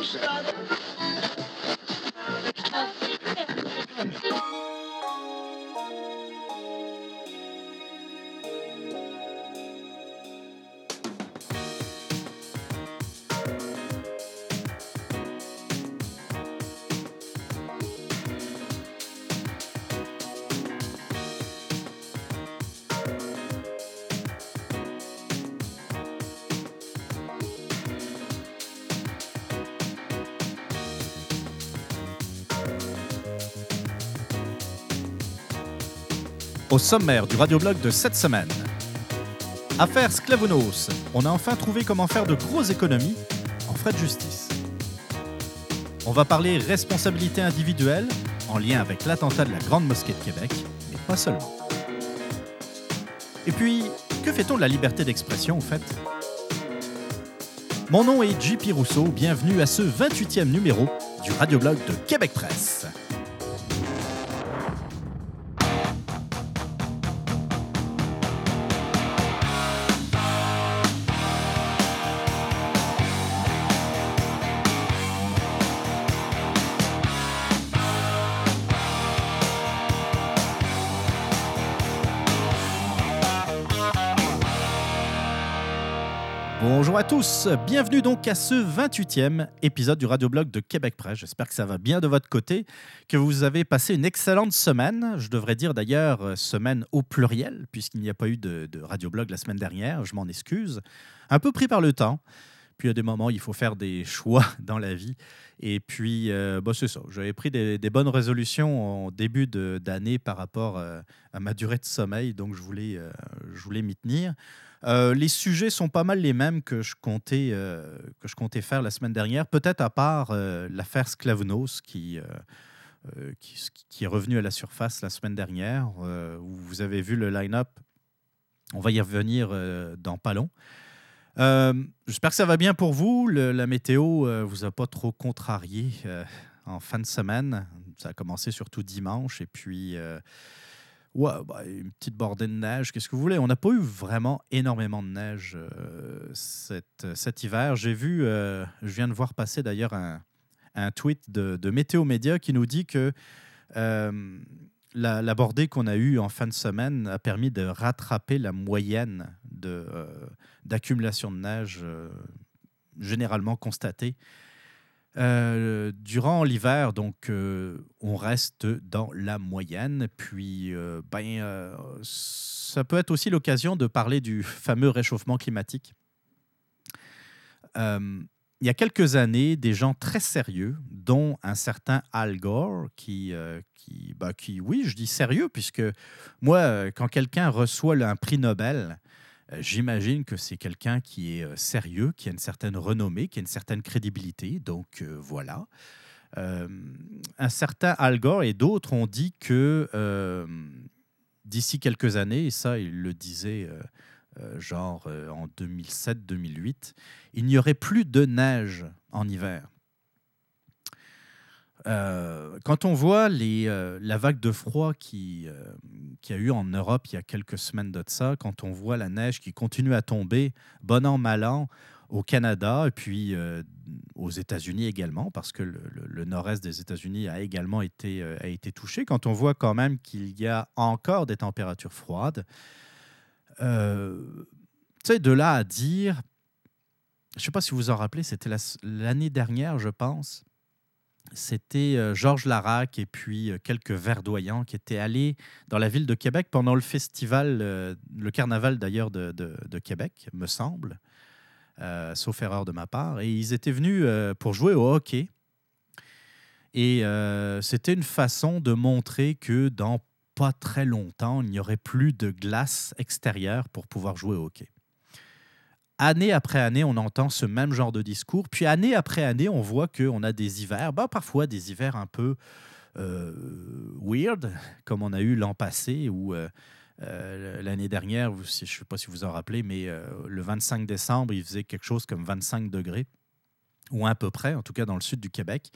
Joseph. Au sommaire du radioblog de cette semaine. Affaire Sklavounos. On a enfin trouvé comment faire de grosses économies en frais de justice. On va parler responsabilité individuelle en lien avec l'attentat de la Grande Mosquée de Québec, mais pas seulement. Et puis, que fait-on de la liberté d'expression en fait? Mon nom est JP Rousseau, bienvenue à ce 28e numéro du radioblog de Québec Presse. Tous, bienvenue donc à ce 28e épisode du radioblog de Québec Presse. J'espère que ça va bien de votre côté, que vous avez passé une excellente semaine. Je devrais dire d'ailleurs euh, semaine au pluriel, puisqu'il n'y a pas eu de, de radioblog la semaine dernière, je m'en excuse. Un peu pris par le temps. Puis a des moments, il faut faire des choix dans la vie. Et puis, euh, bah, c'est ça. J'avais pris des, bonnes résolutions en début d'année par rapport euh, à ma durée de sommeil, donc je voulais, euh, je voulais m'y tenir. Euh, les sujets sont pas mal les mêmes que je comptais, euh, que je comptais faire la semaine dernière, peut-être à part euh, l'affaire Sklavounos qui, qui, est revenue à la surface la semaine dernière, où vous avez vu le line-up. On va y revenir dans pas long. J'espère que ça va bien pour vous. La météo euh, vous a pas trop contrarié en fin de semaine. Ça a commencé surtout dimanche et puis ouais, bah, une petite bordée de neige. Qu'est-ce que vous voulez? On n'a pas eu vraiment énormément de neige euh, cet, cet hiver. J'ai vu, euh, je viens de voir passer d'ailleurs un, un tweet de, de Météo Média qui nous dit que euh, la, bordée qu'on a eue en fin de semaine a permis de rattraper la moyenne de, euh, d'accumulation de neige euh, généralement constatée. Euh, durant l'hiver, donc, euh, on reste dans la moyenne. Puis, euh, ben, ça peut être aussi l'occasion de parler du fameux réchauffement climatique. Il y a quelques années, des gens très sérieux, dont un certain Al Gore, qui, qui, bah, qui oui, je dis sérieux, puisque moi, quand quelqu'un reçoit un prix Nobel, j'imagine que c'est quelqu'un qui est euh, sérieux, qui a une certaine renommée, qui a une certaine crédibilité. Donc euh, voilà. Euh, un certain Al Gore et d'autres ont dit que euh, d'ici quelques années, et ça, il le disait euh, euh, genre euh, en 2007-2008, il n'y aurait plus de neige en hiver. Euh, quand on voit euh, la vague de froid qui, euh, a eu en Europe il y a quelques semaines de ça, quand on voit la neige qui continue à tomber, bon an, mal an, au Canada et puis euh, aux États-Unis également, parce que le, nord-est des États-Unis a également été, été touché, quand on voit quand même qu'il y a encore des températures froides, tu sais, de là à dire, je ne sais pas si vous vous en rappelez, c'était la- l'année dernière, je pense, c'était euh, Georges Larac et puis euh, quelques verdoyants qui étaient allés dans la ville de Québec pendant le festival, euh, le carnaval d'ailleurs de, Québec, me semble, sauf erreur de ma part. Et ils étaient venus pour jouer au hockey. Et c'était une façon de montrer que dans pas très longtemps, il n'y aurait plus de glace extérieure pour pouvoir jouer au hockey. Année après année, on entend ce même genre de discours. Puis année après année, on voit qu'on a des hivers, bah, parfois des hivers un peu euh, weird, comme on a eu l'an passé ou euh, euh, l'année dernière, je ne sais pas si vous en rappelez, mais le 25 décembre, il faisait quelque chose comme 25 degrés, ou à peu près, en tout cas dans le sud du Québec,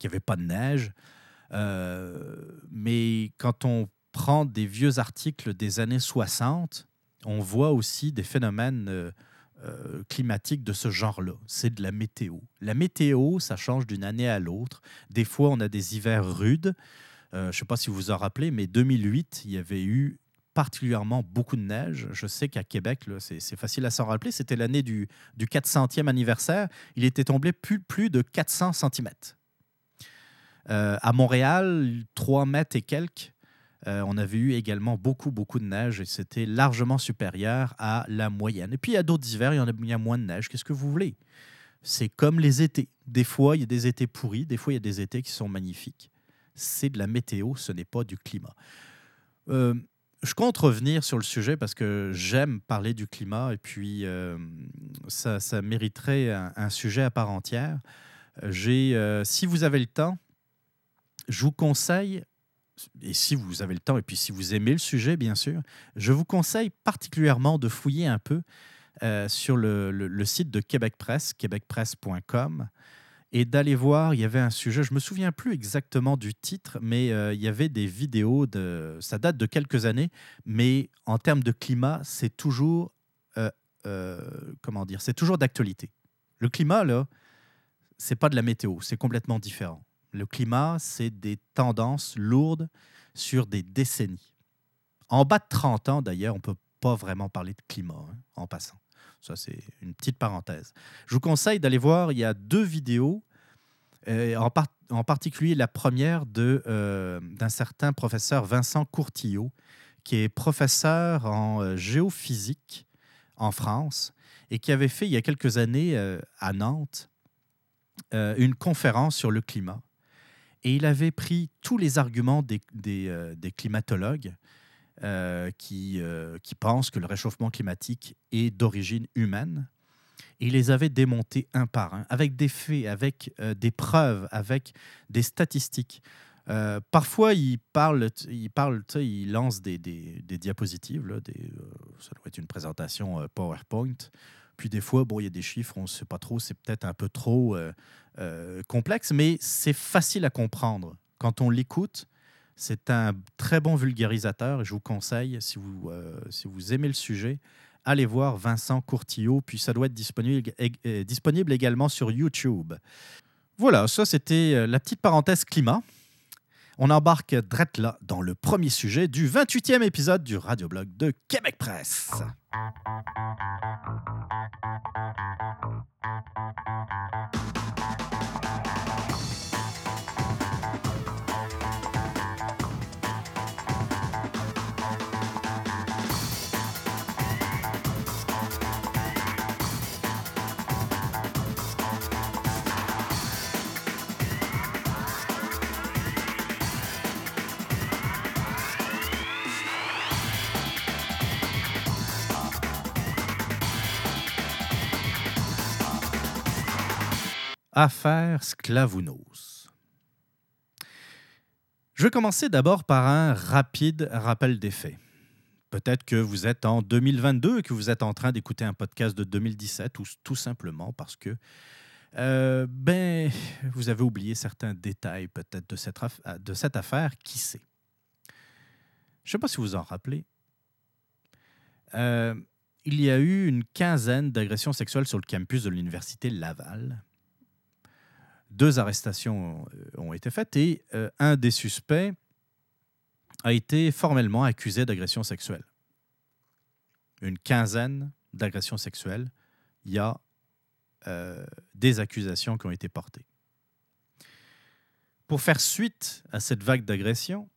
qu'il n'y avait pas de neige. Mais quand on prend des vieux articles des années 60, on voit aussi des phénomènes euh, climatique de ce genre-là. C'est de la météo. La météo, ça change d'une année à l'autre. Des fois, on a des hivers rudes. je ne sais pas si vous vous en rappelez, mais 2008, il y avait eu particulièrement beaucoup de neige. Je sais qu'à Québec, c'est facile à s'en rappeler, c'était l'année du, du 400e anniversaire. Il était tombé plus, plus de 400 cm. Euh, à Montréal, 3 mètres et quelques. Euh, on avait eu également beaucoup, beaucoup de neige et c'était largement supérieur à la moyenne. Et puis, il y a d'autres hivers, il y, en a, moins de neige. Qu'est-ce que vous voulez? C'est comme les étés. Des fois, il y a des étés pourris, des fois, il y a des étés qui sont magnifiques. C'est de la météo, ce n'est pas du climat. Euh, je compte revenir sur le sujet parce que j'aime parler du climat et puis euh, ça, mériterait un, sujet à part entière. Si vous avez le temps, je vous conseille, et si vous avez le temps et puis si vous aimez le sujet, bien sûr, je vous conseille particulièrement de fouiller un peu euh, sur le, site de Québec Presse, québecpresse.com et d'aller voir, il y avait un sujet, je me souviens plus exactement du titre, mais euh, il y avait des vidéos, de, ça date de quelques années, mais en termes de climat, c'est toujours, euh, comment dire, c'est toujours d'actualité. Le climat, là, c'est pas de la météo, c'est complètement différent. Le climat, c'est des tendances lourdes sur des décennies. En bas de 30 ans, d'ailleurs, on peut pas vraiment parler de climat, hein, en passant. Ça, c'est une petite parenthèse. Je vous conseille d'aller voir, il y a deux vidéos, euh, en, en, particulier la première euh, d'un certain professeur Vincent Courtillot, qui est professeur en euh, géophysique en France et qui avait fait il y a quelques années à Nantes une conférence sur le climat. Et il avait pris tous les arguments des, des, des climatologues euh, qui, euh, qui pensent que le réchauffement climatique est d'origine humaine. Il les avait démontés un par un, avec des faits, avec euh, des preuves, avec des statistiques. parfois, il parle, il, parle, il lance des, des, diapositives, là, ça doit être une présentation PowerPoint. Puis des fois, bon, il y a des chiffres, on ne sait pas trop, c'est peut-être un peu trop complexe, mais c'est facile à comprendre. Quand on l'écoute, c'est un très bon vulgarisateur je vous conseille, si vous, euh, si vous aimez le sujet, allez voir Vincent Courtillot, puis ça doit être disponible, euh, également sur YouTube. Voilà, ça c'était euh, la petite parenthèse climat. On embarque drette là dans le premier sujet du 28e épisode du radioblog de Québec Presse. Affaire Sclavounos. Je vais commencer d'abord par un rapide rappel des faits. Peut-être que vous êtes en 2022 et que vous êtes en train d'écouter un podcast de 2017 ou tout simplement parce que euh, ben, vous avez oublié certains détails peut-être de cette, de cette affaire, qui sait? Je ne sais pas si vous en rappelez. Euh, il y a eu une quinzaine d'agressions sexuelles sur le campus de l'Université Laval deux arrestations euh, ont été faites et euh, un des suspects a été formellement accusé d'agression sexuelle. Une quinzaine d'agressions sexuelles, il y a euh, des accusations qui ont été portées. Pour faire suite à cette vague d'agressions,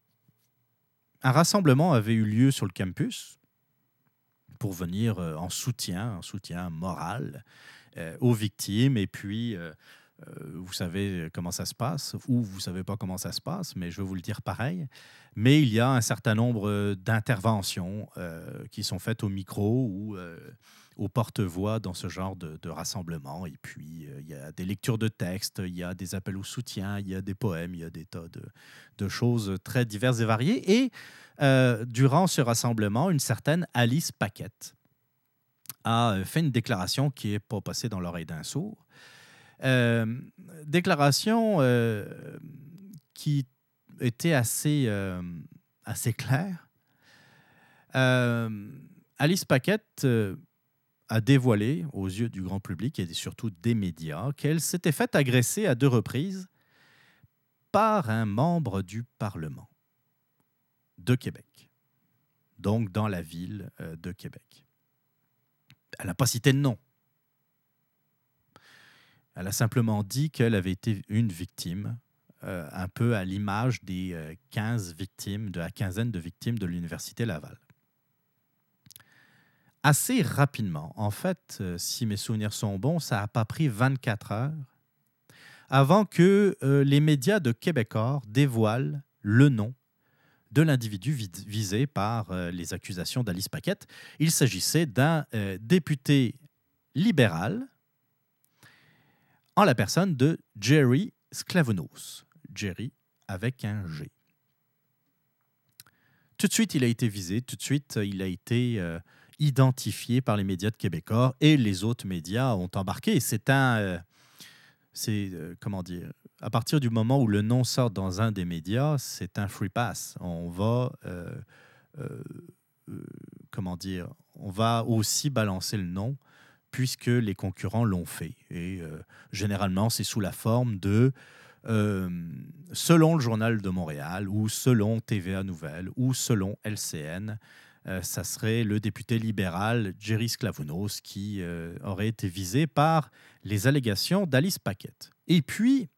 un rassemblement avait eu lieu sur le campus pour venir en soutien, en soutien moral aux victimes et puis vous savez comment ça se passe, ou vous ne savez pas comment ça se passe, mais je vais vous le dire pareil. Mais il y a un certain nombre d'interventions euh, qui sont faites au micro ou euh, au porte-voix dans ce genre de, rassemblement. Et puis, il y a des lectures de textes, il y a des appels au soutien, il y a des poèmes, il y a des tas de choses très diverses et variées. Et durant ce rassemblement, une certaine Alice Paquette a fait une déclaration qui n'est pas passée dans l'oreille d'un sourd. Euh, déclaration euh, qui était assez, euh, assez claire. Alice Paquette a dévoilé aux yeux du grand public et surtout des médias qu'elle s'était faite agresser à deux reprises par un membre du Parlement de Québec, donc dans la ville de Québec. Elle n'a pas cité de nom. Elle a simplement dit qu'elle avait été une victime, euh, un peu à l'image des 15 victimes, de la quinzaine de victimes de l'Université Laval assez rapidement. En fait, euh, si mes souvenirs sont bons, ça n'a pas pris 24 heures avant que euh, les médias de Québecor dévoilent le nom de l'individu visé par euh, les accusations d'Alice Paquette. Il s'agissait d'un député libéral la personne de Jerry Sklavounos. Jerry avec un G. Tout de suite, il a été visé, tout de suite, il a été identifié par les médias de Québécois et les autres médias ont embarqué. C'est un. Euh, c'est. Euh, comment dire À partir du moment où le nom sort dans un des médias, c'est un free pass. On va. Euh, comment dire On va aussi balancer le nom puisque les concurrents l'ont fait. Et généralement, c'est sous la forme de. selon le Journal de Montréal ou selon TVA Nouvelles ou selon LCN, euh, ça serait le député libéral Jerry Sklavounos qui euh, aurait été visé par les allégations d'Alice Paquette. Et puis,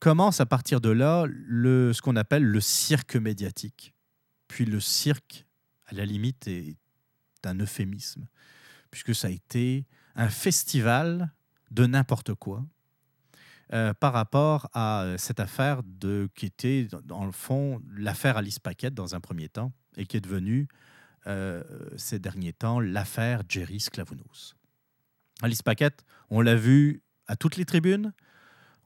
commence à partir de là le, ce qu'on appelle le cirque médiatique. Puis le cirque, à la limite, est un euphémisme, puisque ça a été un festival de n'importe quoi. Euh, par rapport à cette affaire de, qui était, dans le fond, l'affaire Alice Paquette dans un premier temps, et qui est devenue euh, ces derniers temps l'affaire Jerry Sklavounos. Alice Paquette, on l'a vu à toutes les tribunes.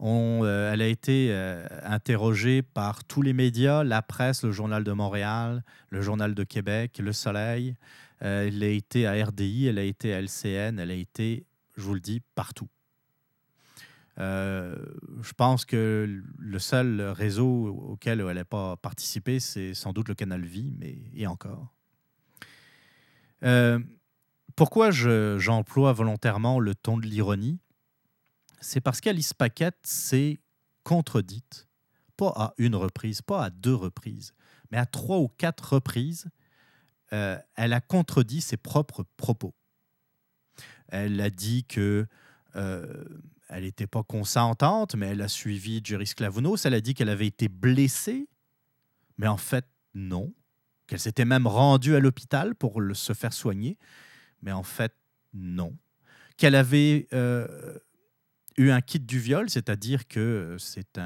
Euh, elle a été euh, interrogée par tous les médias, la presse, le Journal de Montréal, le Journal de Québec, Le Soleil. Elle a été à RDI, elle a été à LCN, elle a été, je vous le dis, partout. Euh, je pense que le seul réseau auquel elle n'a pas participé, c'est sans doute le Canal Vie, mais et encore. Euh, pourquoi j'emploie volontairement le ton de l'ironie? C'est parce qu'Alice Paquette s'est contredite, pas à une reprise, pas à deux reprises, mais à trois ou quatre reprises, euh, elle a contredit ses propres propos. Elle a dit que elle n'était pas consentante, mais elle a suivi Jerry Sklavounos. Elle a dit qu'elle avait été blessée, mais en fait, non. Qu'elle s'était même rendue à l'hôpital pour se faire soigner, mais en fait, non. Qu'elle avait euh, eu un kit du viol, c'est-à-dire que c'est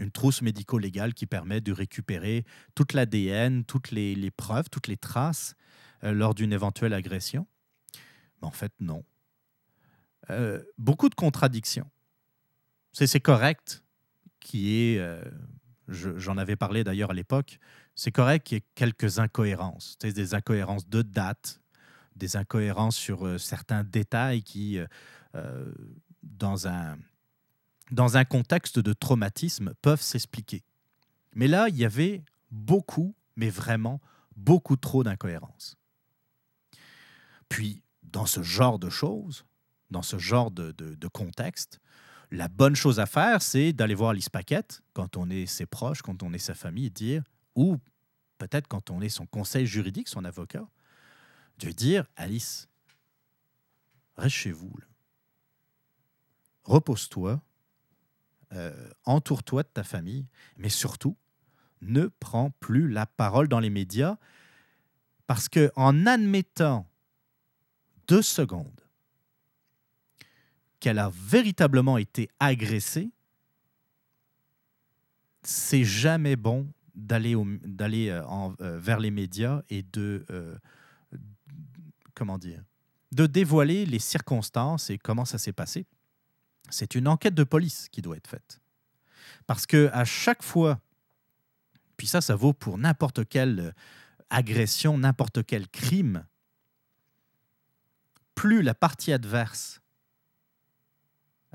une trousse médico-légale qui permet de récupérer toute l'ADN, toutes les, preuves, toutes les traces euh, lors d'une éventuelle agression. Mais en fait, non. Euh, beaucoup de contradictions. C'est correct qui est, euh, j'en avais parlé d'ailleurs à l'époque, c'est correct qu'il y ait quelques incohérences, des incohérences de date, des incohérences sur euh, certains détails qui, dans, un, dans un contexte de traumatisme, peuvent s'expliquer. Mais là, il y avait beaucoup, mais vraiment beaucoup trop d'incohérences. Puis, dans ce genre de choses, dans ce genre de, contexte, la bonne chose à faire, c'est d'aller voir Alice Paquette quand on est ses proches, quand on est sa famille, dire, ou peut-être quand on est son conseil juridique, son avocat, de dire Alice, reste chez vous. Repose-toi, euh, entoure-toi de ta famille, mais surtout, ne prends plus la parole dans les médias parce que en admettant deux secondes qu'elle a véritablement été agressée, c'est jamais bon d'aller euh, euh, vers les médias et de comment dire de dévoiler les circonstances et comment ça s'est passé. C'est une enquête de police qui doit être faite. Parce que à chaque fois, puis ça, ça vaut pour n'importe quelle agression, n'importe quel crime, plus la partie adverse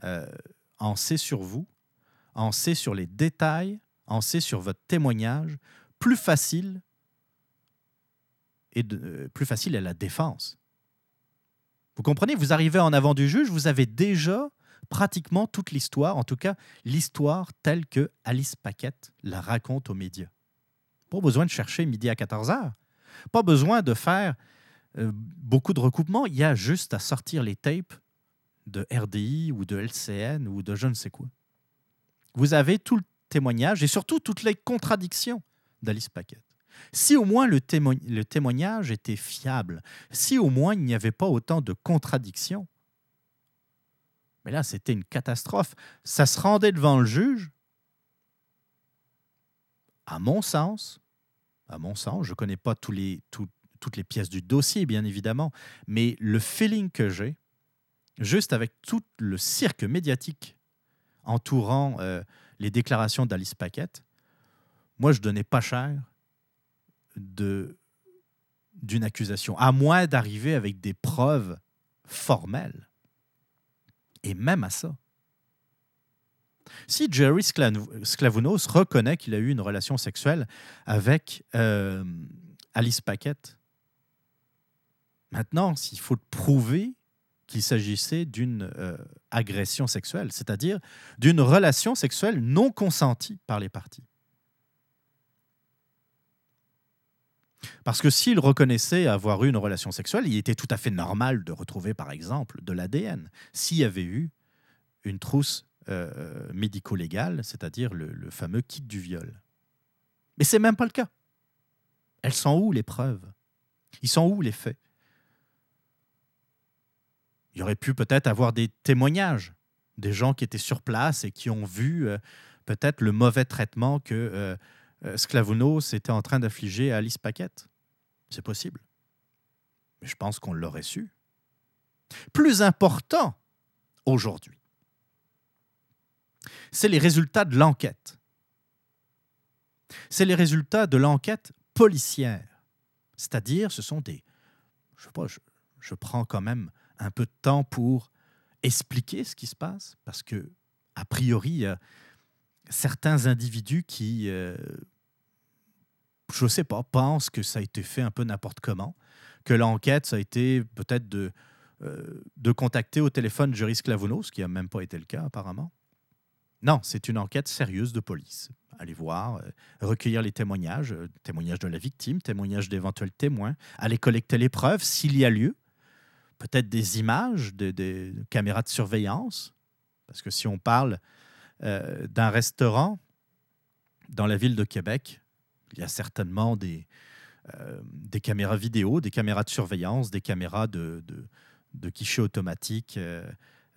euh, en sait sur vous, en sait sur les détails, en sait sur votre témoignage, plus facile et euh, plus facile est la défense. Vous comprenez? Vous arrivez en avant du juge, vous avez déjà pratiquement toute l'histoire, en tout cas l'histoire telle que Alice Paquette la raconte aux médias. Pas besoin de chercher midi à 14 heures. Pas besoin de faire euh, beaucoup de recoupements. Il y a juste à sortir les tapes de RDI ou de LCN ou de je ne sais quoi. Vous avez tout le témoignage et surtout toutes les contradictions d'Alice Paquette. Si au moins le, le, témoignage était fiable, si au moins il n'y avait pas autant de contradictions, mais là c'était une catastrophe. Ça se rendait devant le juge. À mon sens, à mon sens, je ne connais pas toutes les pièces du dossier, bien évidemment, mais le feeling que j'ai, juste avec tout le cirque médiatique entourant euh, les déclarations d'Alice Paquette, moi, je donnais pas cher d'une accusation, à moins d'arriver avec des preuves formelles. Et même à ça. Si Jerry Sklavounos reconnaît qu'il a eu une relation sexuelle avec euh, Alice Paquette, maintenant, s'il faut prouver qu'il s'agissait d'une euh, agression sexuelle, c'est-à-dire d'une relation sexuelle non consentie par les parties. Parce que s'il reconnaissait avoir eu une relation sexuelle, il était tout à fait normal de retrouver, par exemple, de l'ADN. S'il y avait eu une trousse euh, médico-légale, c'est-à-dire le, fameux kit du viol. Mais c'est même pas le cas. Elles sont où les preuves? Ils sont où les faits? Il y aurait pu peut-être avoir des témoignages, des gens qui étaient sur place et qui ont vu euh, peut-être le mauvais traitement que euh, euh, Sclavounos était en train d'affliger Alice Paquette. C'est possible. Mais je pense qu'on l'aurait su. Plus important aujourd'hui, c'est les résultats de l'enquête. C'est les résultats de l'enquête policière. C'est-à-dire, ce sont des... Je sais pas, je, prends quand même un peu de temps pour expliquer ce qui se passe, parce que, a priori, il certains individus qui, euh, je sais pas, pensent que ça a été fait un peu n'importe comment, que l'enquête, ça a été peut-être de, euh, de contacter au téléphone Juris Clavounos, ce qui n'a même pas été le cas apparemment. Non, c'est une enquête sérieuse de police. Allez voir, euh, recueillir les témoignages, euh, témoignages de la victime, témoignages d'éventuels témoins, aller collecter les preuves s'il y a lieu, peut-être des images, des caméras de surveillance, parce que si on parle d'un restaurant dans la ville de Québec, il y a certainement des, euh, des caméras vidéo, des caméras de surveillance, des caméras de, de, guichet automatique, euh,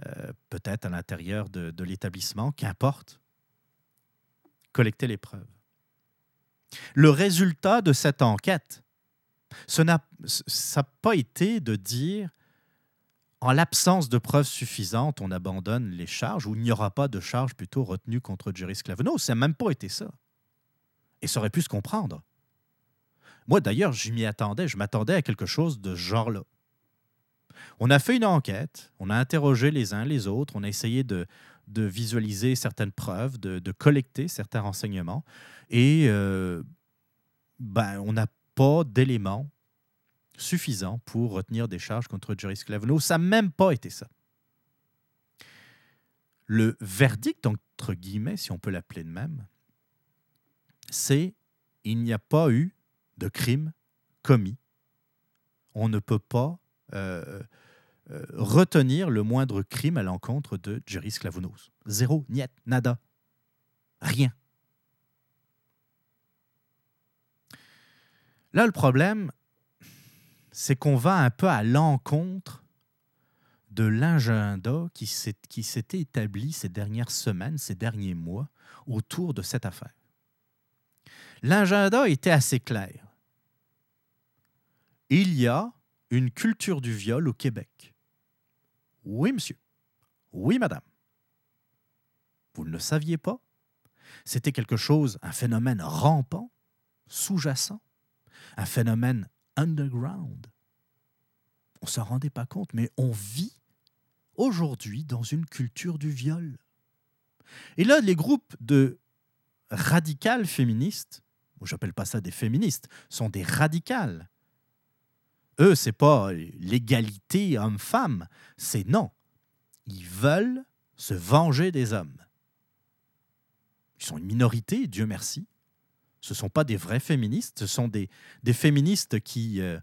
euh, peut-être à l'intérieur de, de l'établissement, qu'importe. Collecter les preuves. Le résultat de cette enquête, ça n'a pas été de dire en l'absence de preuves suffisantes, on abandonne les charges ou il n'y aura pas de charges plutôt retenues contre Jerry Sclaveno. Ça n'a même pas été ça. Et ça aurait pu se comprendre. Moi, d'ailleurs, je m'y attendais. Je m'attendais à quelque chose de ce genre-là. On a fait une enquête, on a interrogé les uns les autres, on a essayé de, visualiser certaines preuves, de, collecter certains renseignements, et euh, ben, on n'a pas d'éléments suffisants pour retenir des charges contre Jerry Sclavino. Ça n'a même pas été ça. Le verdict, entre guillemets, si on peut l'appeler de même, c'est il n'y a pas eu de crime commis. On ne peut pas euh, euh, retenir le moindre crime à l'encontre de Jerry Sklavounos. Zéro, niet, nada, rien. Là, le problème, c'est qu'on va un peu à l'encontre de l'agenda qui s'était établi ces dernières semaines, ces derniers mois, autour de cette affaire l'agenda était assez clair. Il y a une culture du viol au Québec. Oui, monsieur. Oui, madame. Vous ne le saviez pas? C'était quelque chose, un phénomène rampant, sous-jacent, un phénomène underground. On ne s'en rendait pas compte, mais on vit aujourd'hui dans une culture du viol. Et là, les groupes de radicales féministes j'appelle pas ça des féministes, sont des radicales, eux, c'est pas l'égalité homme-femme, c'est non. Ils veulent se venger des hommes. Ils sont une minorité, Dieu merci. Ce ne sont pas des vrais féministes, ce sont des, féministes qui, euh,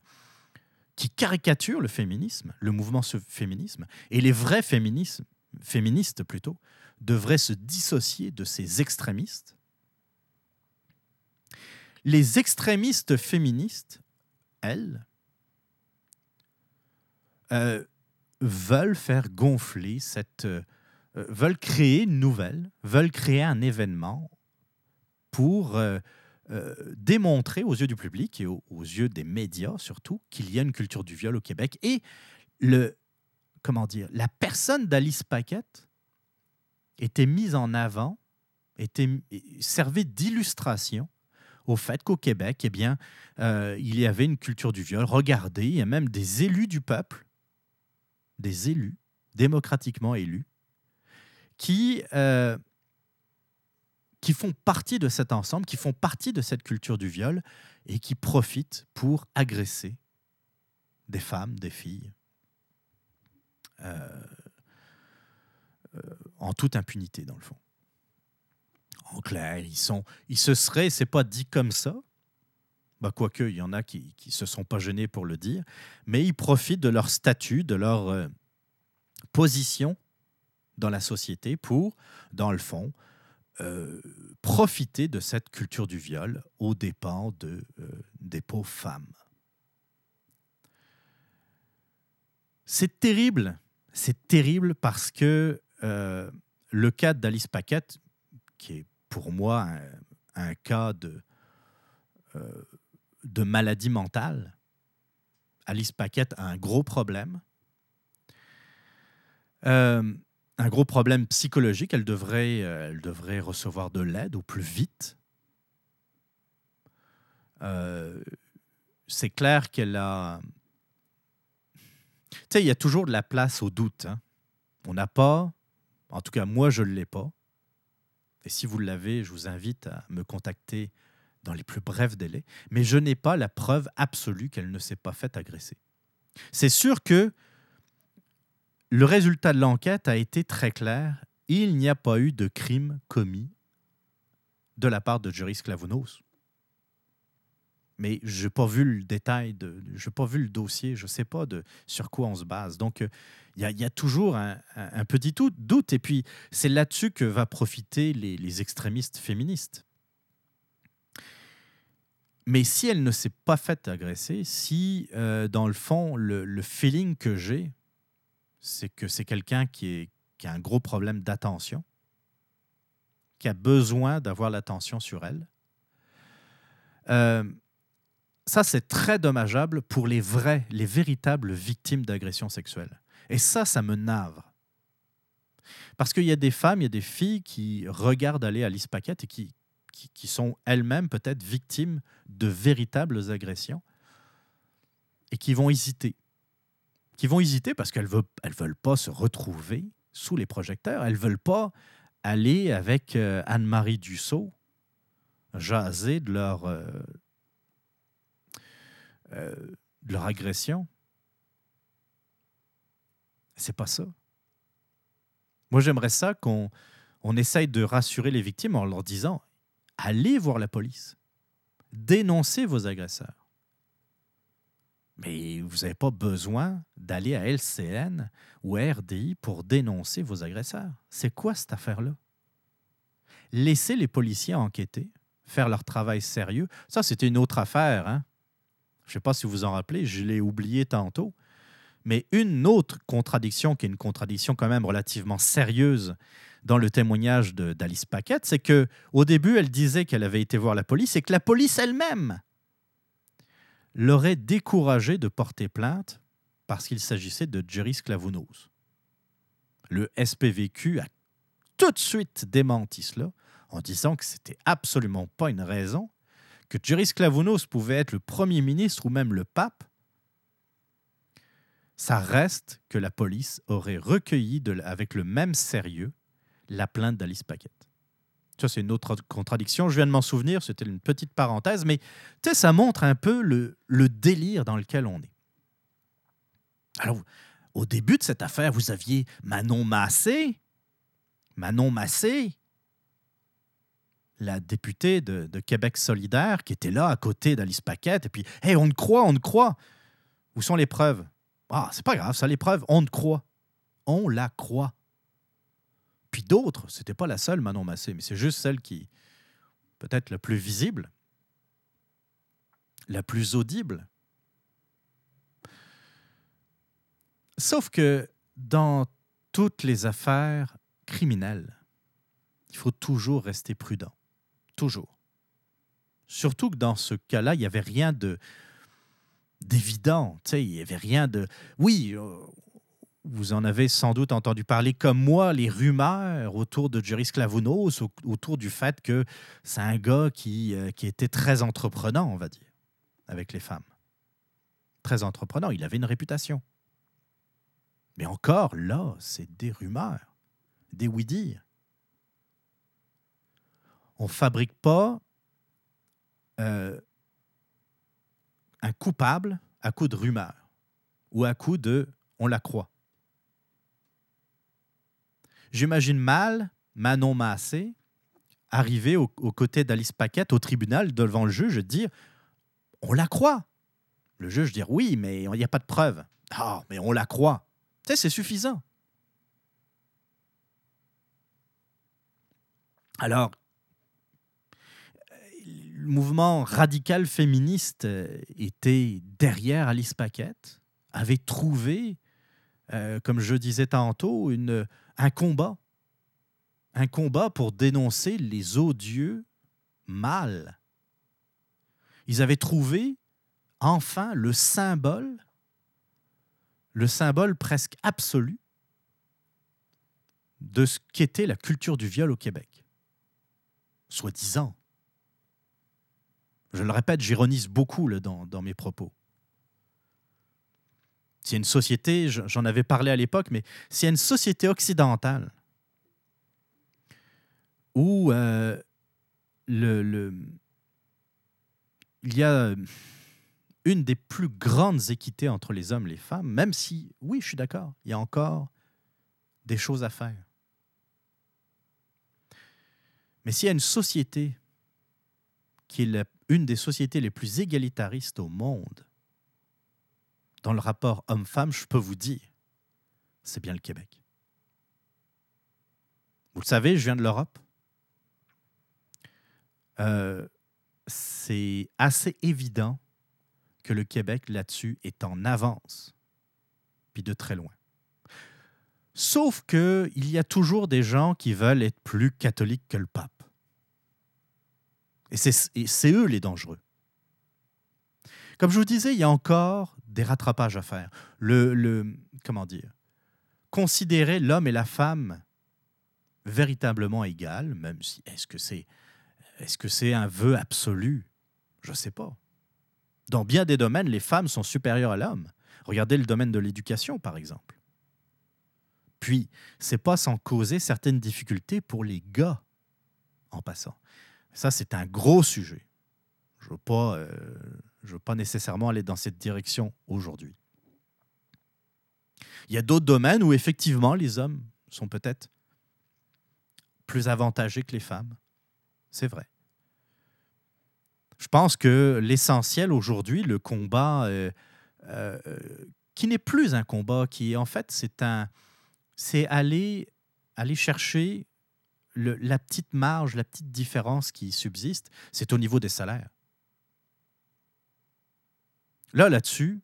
qui caricaturent le féminisme, le mouvement féminisme. Et les vrais féministes, féministes plutôt, devraient se dissocier de ces extrémistes. Les extrémistes féministes, elles, euh, veulent faire gonfler cette... Euh, veulent créer une nouvelle, veulent créer un événement pour euh, démontrer aux yeux du public et aux, yeux des médias surtout qu'il y a une culture du viol au Québec. Et le, comment dire, la personne d'Alice Paquette était mise en avant, était, servait d'illustration au fait qu'au Québec, eh bien, il y avait une culture du viol. Regardez, il y a même des élus du peuple des élus, démocratiquement élus, qui, euh, qui font partie de cet ensemble, qui font partie de cette culture du viol et qui profitent pour agresser des femmes, des filles, euh, euh, en toute impunité, dans le fond. En clair, ils, se seraient, c'est pas dit comme ça, bah, quoique il y en a qui ne se sont pas gênés pour le dire, mais ils profitent de leur statut, de leur euh, position dans la société pour, dans le fond, euh, profiter de cette culture du viol aux dépens de, euh, des pauvres femmes. C'est terrible, c'est terrible parce que le cas d'Alice Paquette, qui est pour moi un, cas de, de maladie mentale. Alice Paquette a un gros problème. Euh, un gros problème psychologique. Elle devrait, euh, elle devrait recevoir de l'aide au plus vite. Euh, c'est clair qu'elle a. Tu sais, il y a toujours de la place au doute. Hein. On n'a pas, en tout cas moi je ne l'ai pas. Et si vous l'avez, je vous invite à me contacter dans les plus brefs délais, mais je n'ai pas la preuve absolue qu'elle ne s'est pas faite agresser. C'est sûr que le résultat de l'enquête a été très clair. Il n'y a pas eu de crime commis de la part de Juris Clavounos. Mais je n'ai pas vu le détail, je n'ai pas vu le dossier, je ne sais pas de, sur quoi on se base. Donc, il y, a toujours un, petit doute. Et puis, c'est là-dessus que va profiter les extrémistes féministes. Mais si elle ne s'est pas faite agresser, si euh, dans le fond, le, feeling que j'ai, c'est que c'est quelqu'un qui, a un gros problème d'attention, qui a besoin d'avoir l'attention sur elle, euh, ça, c'est très dommageable pour les vrais, les véritables victimes d'agressions sexuelles. Et ça, ça me navre. Parce qu'il y a des femmes, il y a des filles qui regardent aller à Paquette et qui, qui, sont elles-mêmes peut-être victimes de véritables agressions et qui vont hésiter. Qui vont hésiter parce qu'elles ne veulent, elles veulent pas se retrouver sous les projecteurs. Elles ne veulent pas aller avec euh, Anne-Marie Dussault jaser de leur, euh, euh, de leur agression. C'est pas ça. Moi, j'aimerais ça qu'on on essaye de rassurer les victimes en leur disant allez voir la police. Dénoncez vos agresseurs. Mais vous n'avez pas besoin d'aller à LCN ou à RDI pour dénoncer vos agresseurs. C'est quoi cette affaire-là? Laissez les policiers enquêter, faire leur travail sérieux. Ça, c'était une autre affaire. Hein? Je ne sais pas si vous en rappelez, je l'ai oublié tantôt. Mais une autre contradiction, qui est une contradiction quand même relativement sérieuse dans le témoignage d'Alice Paquette, c'est que au début, elle disait qu'elle avait été voir la police et que la police elle-même l'aurait découragée de porter plainte parce qu'il s'agissait de Jerry Sklavounos. Le SPVQ a tout de suite démenti cela en disant que c'était absolument pas une raison, que Jerry Sklavounos pouvait être le premier ministre ou même le pape. Ça reste que la police aurait recueilli avec le même sérieux la plainte d'Alice Paquette. Ça, c'est une autre contradiction. Je viens de m'en souvenir, c'était une petite parenthèse, mais ça montre un peu le délire dans lequel on est. Alors, au début de cette affaire, vous aviez Manon Massé. Manon Massé, la députée de, Québec solidaire, qui était là à côté d'Alice Paquette. Et puis, hé, on te croit, on te croit. Où sont les preuves? Ah, c'est pas grave, ça, les preuves, on te croit. On la croit. Puis d'autres, c'était pas la seule Manon Massé, mais c'est juste celle qui, peut-être la plus visible, la plus audible. Sauf que dans toutes les affaires criminelles, il faut toujours rester prudent. Toujours. Surtout que dans ce cas-là, il n'y avait rien de d'évident. Il n'y avait rien de... Oui, euh, vous en avez sans doute entendu parler comme moi, les rumeurs autour de Jerry Sklavounos, autour du fait que c'est un gars qui, euh, qui était très entreprenant, on va dire, avec les femmes. Très entreprenant, il avait une réputation. Mais encore, là, c'est des rumeurs, des oui-dire. On fabrique pas euh, un coupable à coup de rumeurs ou à coup de on la croit. J'imagine mal Manon Massé arriver aux, côtés d'Alice Paquette au tribunal devant le juge dire on la croit. Le juge dire oui, mais il n'y a pas de preuve. Ah, mais on la croit. Tu sais, c'est suffisant. Alors, le mouvement radical féministe était derrière Alice Paquette, avait trouvé, euh, comme je disais tantôt, un combat. Un combat pour dénoncer les odieux mâles. Ils avaient trouvé enfin le symbole le symbole presque absolu de ce qu'était la culture du viol au Québec. Soi-disant. Je le répète, j'ironise beaucoup dans, mes propos. S'il y a une société, j'en avais parlé à l'époque, mais s'il y a une société occidentale où euh, il y a une des plus grandes équités entre les hommes et les femmes, même si, oui, je suis d'accord, il y a encore des choses à faire. Mais s'il y a une société qui est une des sociétés les plus égalitaristes au monde, dans le rapport homme-femme, je peux vous dire, c'est bien le Québec. Vous le savez, je viens de l'Europe. Euh, c'est assez évident que le Québec là-dessus est en avance, puis de très loin. Sauf qu'il y a toujours des gens qui veulent être plus catholiques que le pape. Et c'est eux les dangereux. Comme je vous disais, il y a encore des rattrapages à faire. Le, comment dire Considérer l'homme et la femme véritablement égales, même si est-ce que c'est est-ce que c'est un vœu absolu? Je ne sais pas. Dans bien des domaines, les femmes sont supérieures à l'homme. Regardez le domaine de l'éducation, par exemple. Puis, c'est pas sans causer certaines difficultés pour les gars, en passant. Ça, c'est un gros sujet. Je ne veux, pas, euh, veux pas nécessairement aller dans cette direction aujourd'hui. Il y a d'autres domaines où, effectivement, les hommes sont peut-être plus avantagés que les femmes. C'est vrai. Je pense que l'essentiel aujourd'hui, le combat euh, euh, qui n'est plus un combat, qui en fait c'est un, c'est aller chercher la petite marge, la petite différence qui subsiste, c'est au niveau des salaires. Là, là-dessus,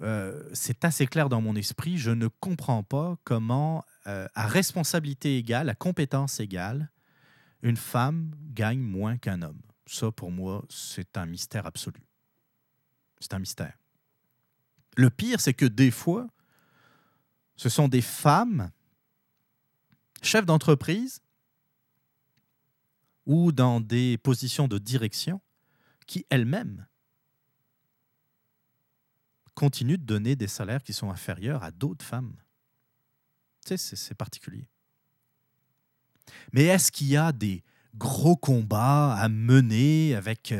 euh, c'est assez clair dans mon esprit. Je ne comprends pas comment, à responsabilité égale, à compétence égale, une femme gagne moins qu'un homme. Ça, pour moi, c'est un mystère absolu. C'est un mystère. Le pire, c'est que des fois, ce sont des femmes, chefs d'entreprise ou dans des positions de direction, qui elles-mêmes continuent de donner des salaires qui sont inférieurs à d'autres femmes. Tu sais, c'est particulier. Mais est-ce qu'il y a des, gros combats à mener avec,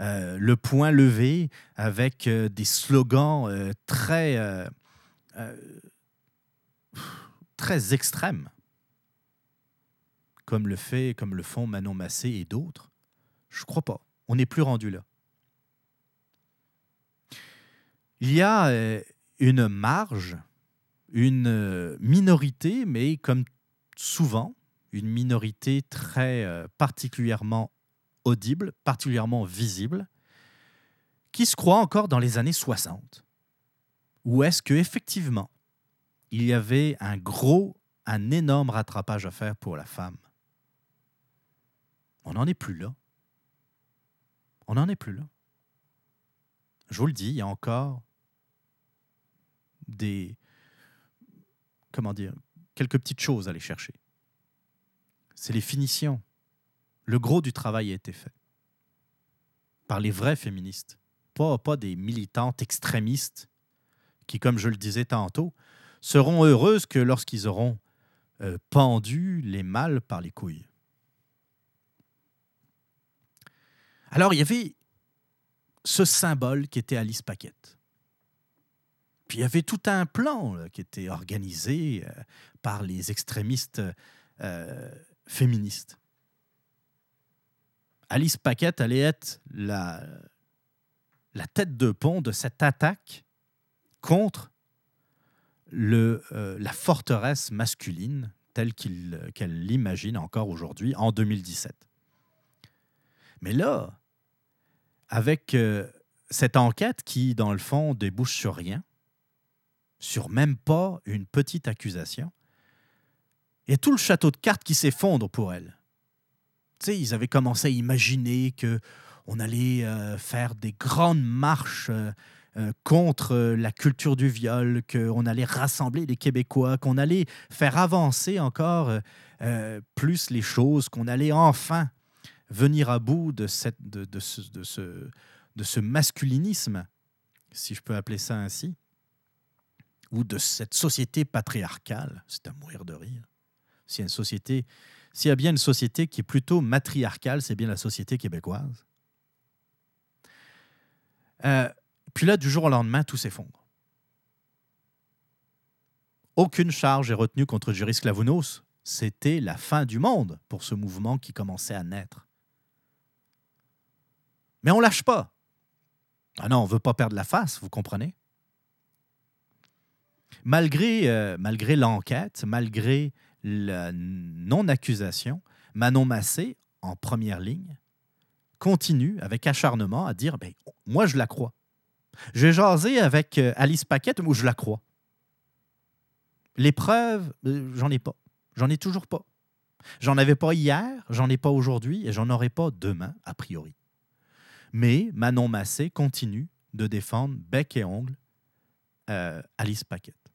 euh, le poing levé, avec euh, des slogans euh, très extrêmes, comme le fait, comme le font Manon Massé et d'autres? Je crois pas. On n'est plus rendu là. Il y a euh, une marge, une euh, minorité, mais comme souvent, une minorité très euh, particulièrement audible, particulièrement visible, qui se croit encore dans les années 60. Ou est-ce que effectivement, il y avait un gros, un énorme rattrapage à faire pour la femme? On n'en est plus là. On n'en est plus là. Je vous le dis, il y a encore des comment dire quelques petites choses à aller chercher. C'est les finitions. Le gros du travail a été fait par les vrais féministes, pas, pas des militantes extrémistes qui, comme je le disais tantôt, seront heureuses que lorsqu'ils auront euh, pendu les mâles par les couilles. Alors, il y avait ce symbole qui était Alice Paquette. Puis il y avait tout un plan qui était organisé euh, par les extrémistes euh, féministes. Alice Paquette allait être la, tête de pont de cette attaque contre euh, la forteresse masculine telle qu'elle l'imagine encore aujourd'hui, en 2017. Mais là, avec euh, cette enquête qui, dans le fond, débouche sur rien, sur même pas une petite accusation, et tout le château de cartes qui s'effondre pour elle. Tu sais, ils avaient commencé à imaginer que on allait euh, faire des grandes marches euh, contre la culture du viol, qu'on allait rassembler les Québécois, qu'on allait faire avancer encore plus les choses, qu'on allait enfin venir à bout de, ce masculinisme, si je peux appeler ça ainsi, ou de cette société patriarcale. C'est à mourir de rire. S'il y a une société, s'il y a bien une société qui est plutôt matriarcale, c'est bien la société québécoise. Euh, puis là, du jour au lendemain, tout s'effondre. Aucune charge est retenue contre Juris Clavounos. C'était la fin du monde pour ce mouvement qui commençait à naître. Mais on lâche pas. Ah non, on veut pas perdre la face, vous comprenez? Malgré, euh, malgré l'enquête, malgré la non-accusation, Manon Massé, en première ligne, continue avec acharnement à dire ben, Moi, je la crois. J'ai jasé avec euh, Alice Paquette, moi, je la crois. Les preuves, euh, j'en ai pas. J'en ai toujours pas. J'en avais pas hier, j'en ai pas aujourd'hui et j'en aurai pas demain, a priori. Mais Manon Massé continue de défendre bec et ongle euh, Alice Paquette.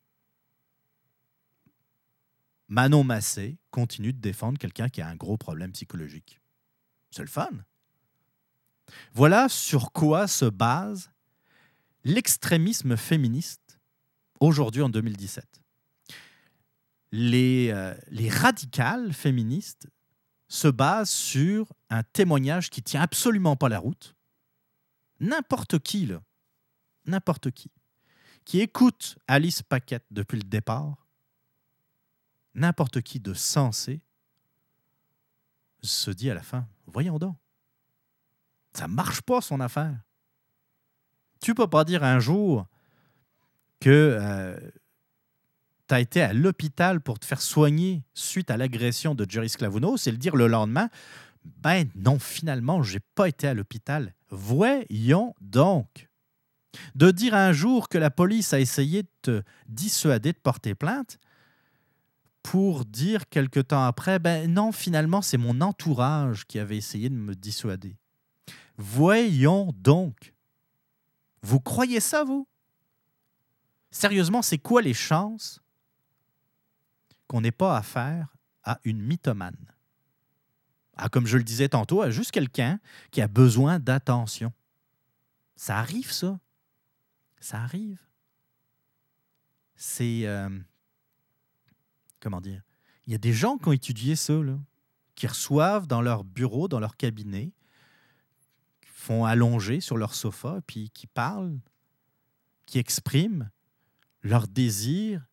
Manon Massé continue de défendre quelqu'un qui a un gros problème psychologique. C'est le fun. Voilà sur quoi se base l'extrémisme féministe aujourd'hui en 2017. Les, euh, les radicales féministes se basent sur un témoignage qui tient absolument pas la route. N'importe qui, là, n'importe qui, qui écoute Alice Paquette depuis le départ, n'importe qui de sensé se dit à la fin, voyons donc, ça marche pas son affaire. Tu peux pas dire un jour que euh, tu as été à l'hôpital pour te faire soigner suite à l'agression de Jerry Sklavounos et le dire le lendemain, ben non, finalement, j'ai pas été à l'hôpital. Voyons donc. De dire un jour que la police a essayé de te dissuader de porter plainte pour dire quelque temps après, ben non, finalement, c'est mon entourage qui avait essayé de me dissuader. Voyons donc. Vous croyez ça, vous? Sérieusement, c'est quoi les chances qu'on n'ait pas affaire à une mythomane? Ah, comme je le disais tantôt, à juste quelqu'un qui a besoin d'attention. Ça arrive, ça. Ça arrive. C'est. euh, comment dire? Il y a des gens qui ont étudié ça, là, qui reçoivent dans leur bureau, dans leur cabinet, font allonger sur leur sofa, puis qui parlent, qui expriment leur désir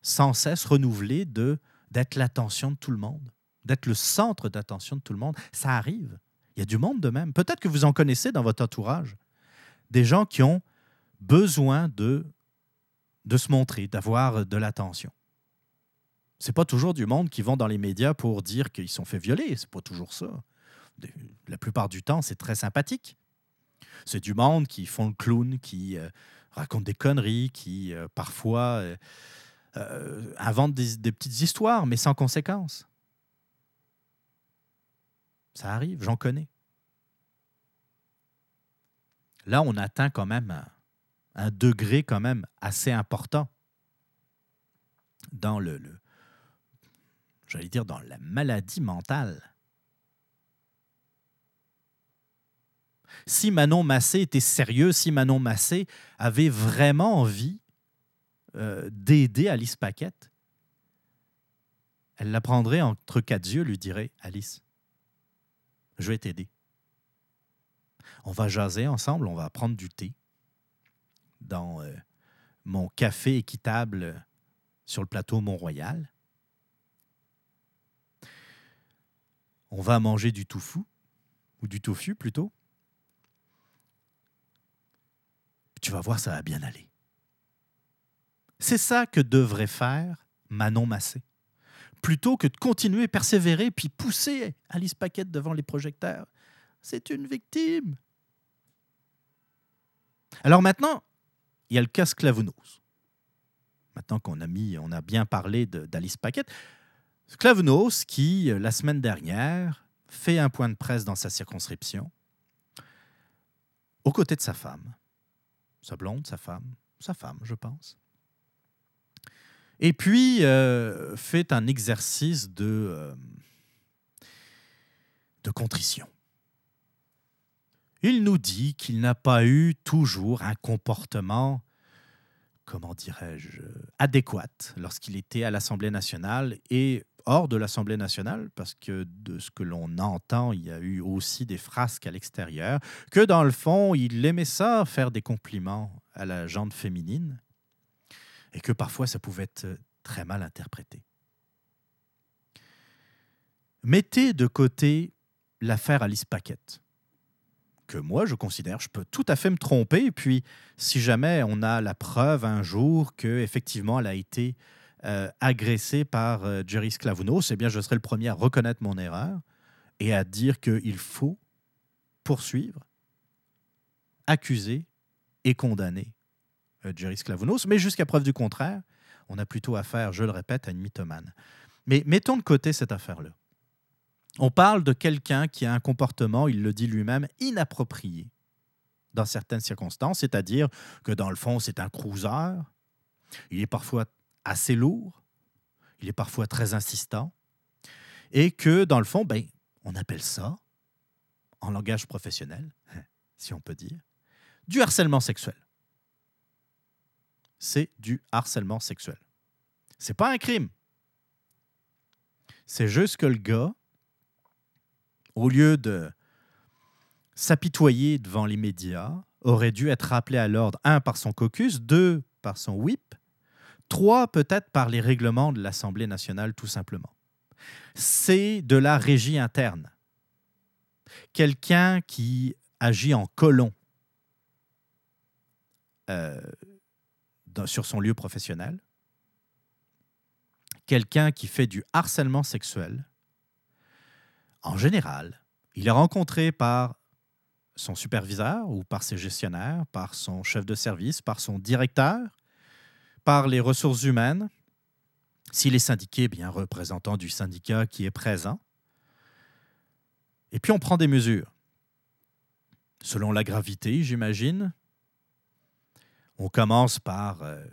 sans cesse renouvelé d'être l'attention de tout le monde, d'être le centre d'attention de tout le monde. Ça arrive. Il y a du monde de même. Peut-être que vous en connaissez dans votre entourage. Des gens qui ont besoin de, de se montrer, d'avoir de l'attention. C'est pas toujours du monde qui vont dans les médias pour dire qu'ils sont fait violer. C'est pas toujours ça. La plupart du temps, c'est très sympathique. C'est du monde qui font le clown, qui euh, racontent des conneries, qui euh, parfois euh, inventent des, des, petites histoires, mais sans conséquence. Ça arrive, j'en connais. Là, on atteint quand même un, degré quand même assez important dans le, le j'allais dire dans la maladie mentale. Si Manon Massé était sérieux, si Manon Massé avait vraiment envie euh, d'aider Alice Paquette, elle la prendrait entre quatre yeux, lui dirait Alice, je vais t'aider. On va jaser ensemble, on va prendre du thé dans euh, mon café équitable sur le plateau Mont-Royal. On va manger du tofu, ou du tofu plutôt. Tu vas voir, ça va bien aller. C'est ça que devrait faire Manon Massé. Plutôt que de continuer, persévérer, puis pousser Alice Paquette devant les projecteurs. C'est une victime. Alors maintenant, il y a le cas Sclavounos. Maintenant qu'on a bien parlé d'Alice Paquette, Sclavounos qui, euh, la semaine dernière, fait un point de presse dans sa circonscription, aux côtés de sa femme, sa blonde, sa femme, sa femme, je pense. Et puis euh, fait un exercice de, euh, de contrition. Il nous dit qu'il n'a pas eu toujours un comportement, comment dirais-je, adéquat lorsqu'il était à l'Assemblée nationale et hors de l'Assemblée nationale, parce que de ce que l'on entend, il y a eu aussi des frasques à l'extérieur, que dans le fond, il aimait ça, faire des compliments à la jante féminine, et que parfois ça pouvait être très mal interprété. Mettez de côté l'affaire Alice Paquette que moi, je considère, je peux tout à fait me tromper. Et puis, si jamais on a la preuve un jour qu'effectivement, elle a été euh, agressée par euh, Jerry Sklavounos, eh bien, je serai le premier à reconnaître mon erreur et à dire qu'il faut poursuivre, accuser et condamner euh, Jerry Sklavounos. Mais jusqu'à preuve du contraire, on a plutôt affaire, je le répète, à une mythomane. Mais mettons de côté cette affaire-là. On parle de quelqu'un qui a un comportement, il le dit lui-même, inapproprié dans certaines circonstances, c'est-à-dire que dans le fond, c'est un cruiser, il est parfois assez lourd, il est parfois très insistant, et que dans le fond, ben, on appelle ça, en langage professionnel, si on peut dire, du harcèlement sexuel. C'est du harcèlement sexuel. C'est pas un crime. C'est juste que le gars au lieu de s'apitoyer devant les médias, aurait dû être rappelé à l'ordre, un, par son caucus, deux, par son whip, trois, peut-être par les règlements de l'Assemblée nationale, tout simplement. C'est de la régie interne. Quelqu'un qui agit en colon euh, sur son lieu professionnel, quelqu'un qui fait du harcèlement sexuel, en général, il est rencontré par son superviseur ou par ses gestionnaires, par son chef de service, par son directeur, par les ressources humaines, s'il est syndiqué, bien représentant du syndicat qui est présent. Et puis on prend des mesures. Selon la gravité, j'imagine. On commence par euh,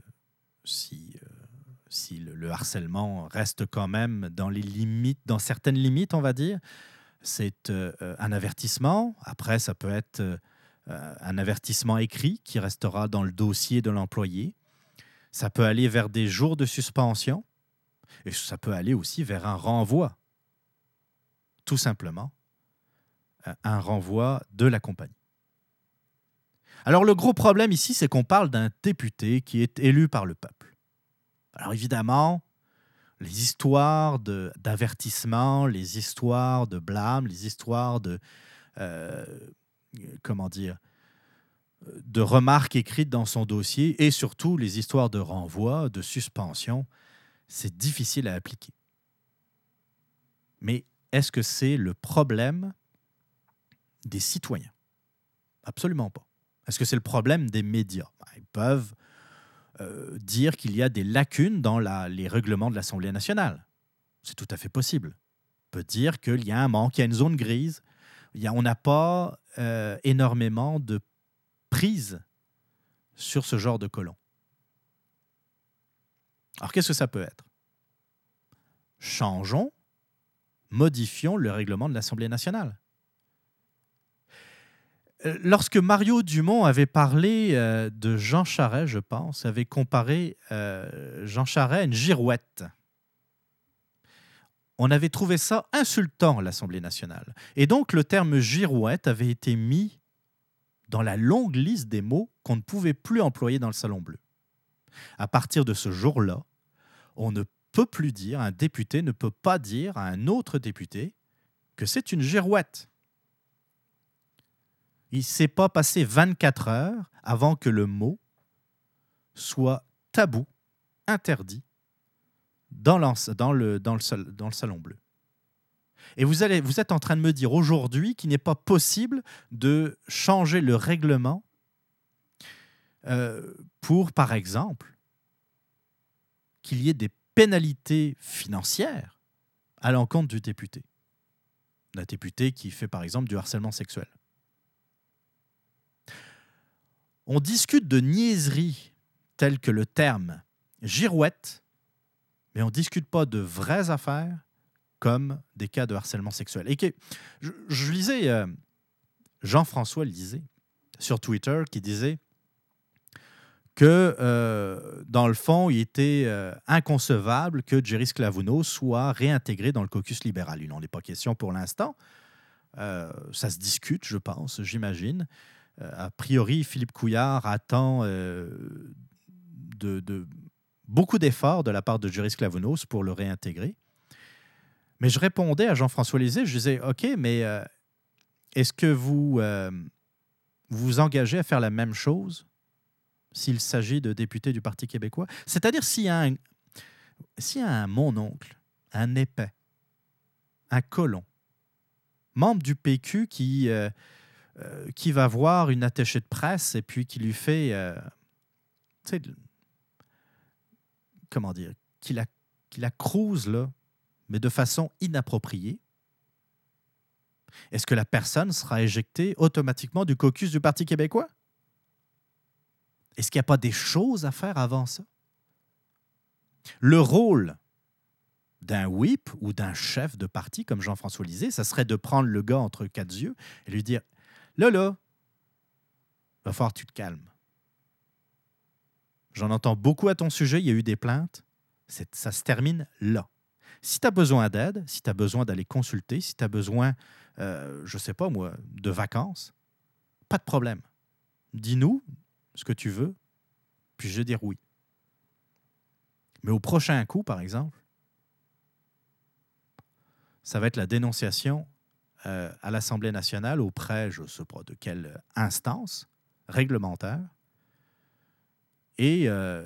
si euh, le, harcèlement reste quand même dans les limites, dans certaines limites, on va dire, c'est euh, un avertissement. Après, ça peut être un avertissement écrit qui restera dans le dossier de l'employé. Ça peut aller vers des jours de suspension et ça peut aller aussi vers un renvoi. Tout simplement, un renvoi de la compagnie. Alors le gros problème ici, c'est qu'on parle d'un député qui est élu par le peuple. Alors évidemment, les histoires d'avertissement, les histoires de blâme, les histoires de... Euh, comment dire de remarques écrites dans son dossier et surtout les histoires de renvoi, de suspension, c'est difficile à appliquer. Mais est-ce que c'est le problème des citoyens? Absolument pas. Est-ce que c'est le problème des médias? Ben, Ils peuvent euh, dire qu'il y a des lacunes dans les règlements de l'Assemblée nationale. C'est tout à fait possible. On peut dire qu'il y a un manque, qu'il y a une zone grise. Il on n'a pas euh, énormément de prise sur ce genre de colon. Alors qu'est-ce que ça peut être? Changeons, modifions le règlement de l'Assemblée nationale. Euh, lorsque Mario Dumont avait parlé euh, de Jean Charest, je pense, avait comparé euh, Jean Charest à une girouette. On avait trouvé ça insultant à l'Assemblée nationale. Et donc le terme girouette avait été mis dans la longue liste des mots qu'on ne pouvait plus employer dans le Salon bleu. À partir de ce jour-là, on ne peut plus dire, un député ne peut pas dire à un autre député que c'est une girouette. Il ne s'est pas passé 24 heures avant que le mot soit tabou, interdit, dans, le, Salon Bleu. Et vous êtes en train de me dire aujourd'hui qu'il n'est pas possible de changer le règlement euh, pour, par exemple, qu'il y ait des pénalités financières à l'encontre du député. D'un député qui fait, par exemple, du harcèlement sexuel. On discute de niaiseries telles que le terme girouette, mais on ne discute pas de vraies affaires comme des cas de harcèlement sexuel. Et que, je, lisais, euh, Jean-François lisait sur Twitter qui disait que, euh, dans le fond, il était euh, inconcevable que Jerry Sclavuno soit réintégré dans le caucus libéral. Il n'en est pas question pour l'instant. ça se discute, je pense, j'imagine. Euh, a priori, Philippe Couillard attend euh, de, beaucoup d'efforts de la part de Juris Clavunos pour le réintégrer. Mais je répondais à Jean-François Lisée, je disais, OK, mais euh, est-ce que vous vous engagez à faire la même chose s'il s'agit de députés du Parti québécois? C'est-à-dire s'il y a un, un mon-oncle, un épais, un colon, membre du PQ qui qui va voir une attachée de presse et puis qui lui fait, euh, comment dire, qui la, qui la crouse, là, mais de façon inappropriée, est-ce que la personne sera éjectée automatiquement du caucus du Parti québécois? Est-ce qu'il n'y a pas des choses à faire avant ça? Le rôle d'un whip ou d'un chef de parti comme Jean-François Lisée, ça serait de prendre le gars entre quatre yeux et lui dire Là, là, va falloir que tu te calmes. J'en entends beaucoup à ton sujet, il y a eu des plaintes. Ça se termine là. Si tu as besoin d'aide, si tu as besoin d'aller consulter, si tu as besoin, euh, je ne sais pas moi, de vacances, pas de problème. Dis-nous ce que tu veux, puis je vais dire oui. Mais au prochain coup, par exemple, ça va être la dénonciation euh, à l'Assemblée nationale auprès, je ne sais pas de quelle instance réglementaire. Et euh,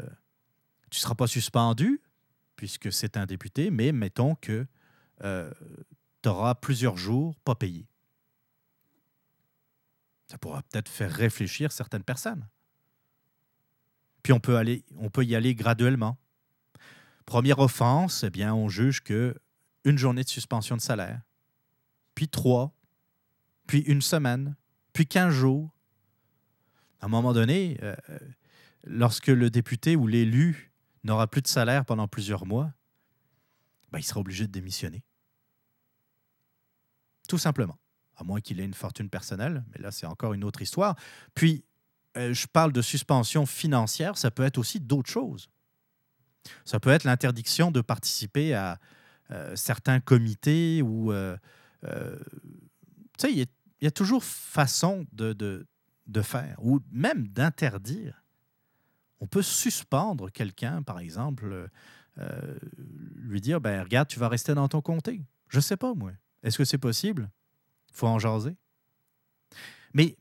tu ne seras pas suspendu, puisque c'est un député, mais mettons que euh, tu auras plusieurs jours pas payés. Ça pourra peut-être faire réfléchir certaines personnes. Puis on peut, on peut y aller graduellement. Première offense, eh bien, on juge que une journée de suspension de salaire puis trois, puis une semaine, puis quinze jours. À un moment donné, euh, euh, lorsque le député ou l'élu n'aura plus de salaire pendant plusieurs mois, ben, il sera obligé de démissionner. Tout simplement. À moins qu'il ait une fortune personnelle, mais là, c'est encore une autre histoire. Puis, euh, je parle de suspension financière, ça peut être aussi d'autres choses. Ça peut être l'interdiction de participer à certains comités ou euh, tu sais, il y, a toujours façon de, de faire, ou même d'interdire. On peut suspendre quelqu'un, par exemple, euh, lui dire ben, Regarde, tu vas rester dans ton comté. Je sais pas, moi. Est-ce que c'est possible? Faut en jaser. Mais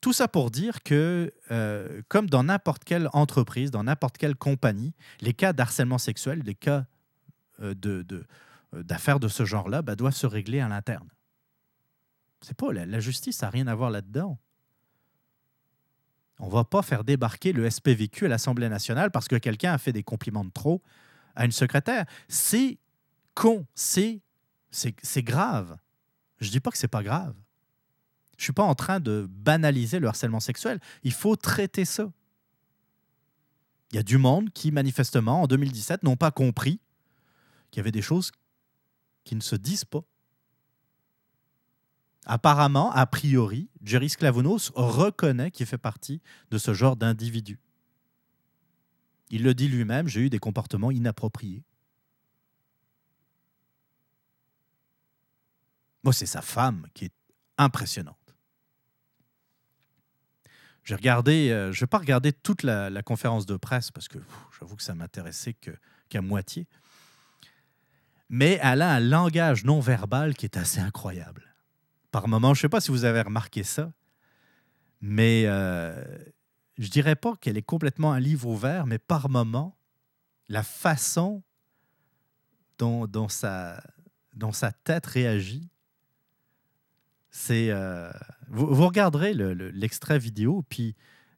tout ça pour dire que, euh, comme dans n'importe quelle entreprise, dans n'importe quelle compagnie, les cas d'harcèlement sexuel, les cas euh, de, d'affaires de, ce genre-là, ben, doivent se régler à l'interne. C'est pas la, justice, ça n'a rien à voir là-dedans. On ne va pas faire débarquer le SPVQ à l'Assemblée nationale parce que quelqu'un a fait des compliments de trop à une secrétaire. C'est con, c'est, c'est, grave. Je ne dis pas que c'est pas grave. Je ne suis pas en train de banaliser le harcèlement sexuel. Il faut traiter ça. Il y a du monde qui, manifestement, en 2017, n'ont pas compris qu'il y avait des choses qui ne se disent pas. Apparemment, a priori, Jerry Sklavounos reconnaît qu'il fait partie de ce genre d'individu. Il le dit lui-même, j'ai eu des comportements inappropriés. Moi, c'est sa femme qui est impressionnante. J'ai regardé, euh, je ne vais pas regarder toute la, conférence de presse parce que j'avoue que ça m'intéressait qu'à moitié. Mais elle a un langage non verbal qui est assez incroyable. Par moments, je ne sais pas si vous avez remarqué ça, mais euh, je dirais pas qu'elle est complètement un livre ouvert, mais par moments, la façon dont, sa tête réagit, c'est. Euh, vous, regarderez l'extrait vidéo, puis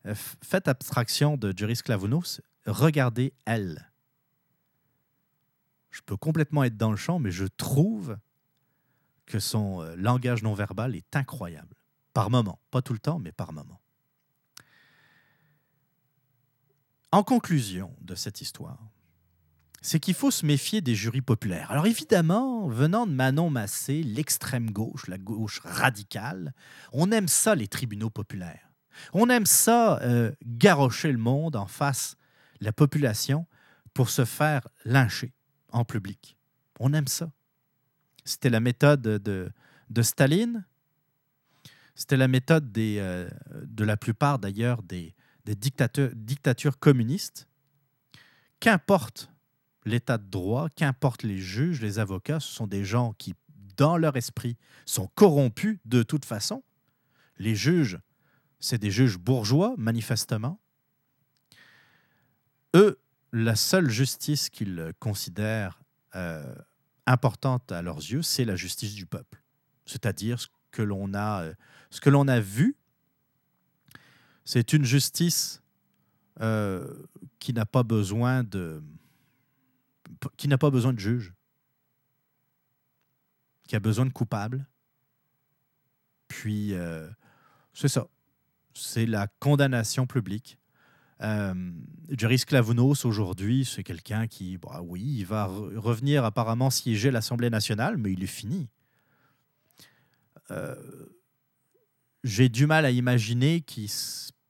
euh, faites abstraction de Juris Clavounos, regardez elle. Je peux complètement être dans le champ, mais je trouve que son euh, langage non verbal est incroyable. Par moment. Pas tout le temps, mais par moment. En conclusion de cette histoire, c'est qu'il faut se méfier des jurys populaires. Alors évidemment, venant de Manon Massé, l'extrême gauche, la gauche radicale, on aime ça les tribunaux populaires. On aime ça euh, garrocher le monde en face la population pour se faire lyncher en public. On aime ça. C'était la méthode de, de Staline. C'était la méthode des, euh, de la plupart d'ailleurs des, des dictatures communistes, qu'importe l'état de droit, qu'importe les juges, les avocats, ce sont des gens qui, dans leur esprit, sont corrompus de toute façon. Les juges, c'est des juges bourgeois, manifestement. Eux, la seule justice qu'ils considèrent euh, importante à leurs yeux, c'est la justice du peuple. C'est-à-dire ce que l'on a, euh, vu c'est une justice euh, qui n'a pas besoin de qui juge, qui a besoin de coupables. Puis c'est ça, c'est la condamnation publique. Euh, Jerry Sklavounos, aujourd'hui, c'est quelqu'un qui, bah oui, il va revenir apparemment siéger l'Assemblée nationale, mais il est fini. Euh, j'ai du mal à imaginer qu'il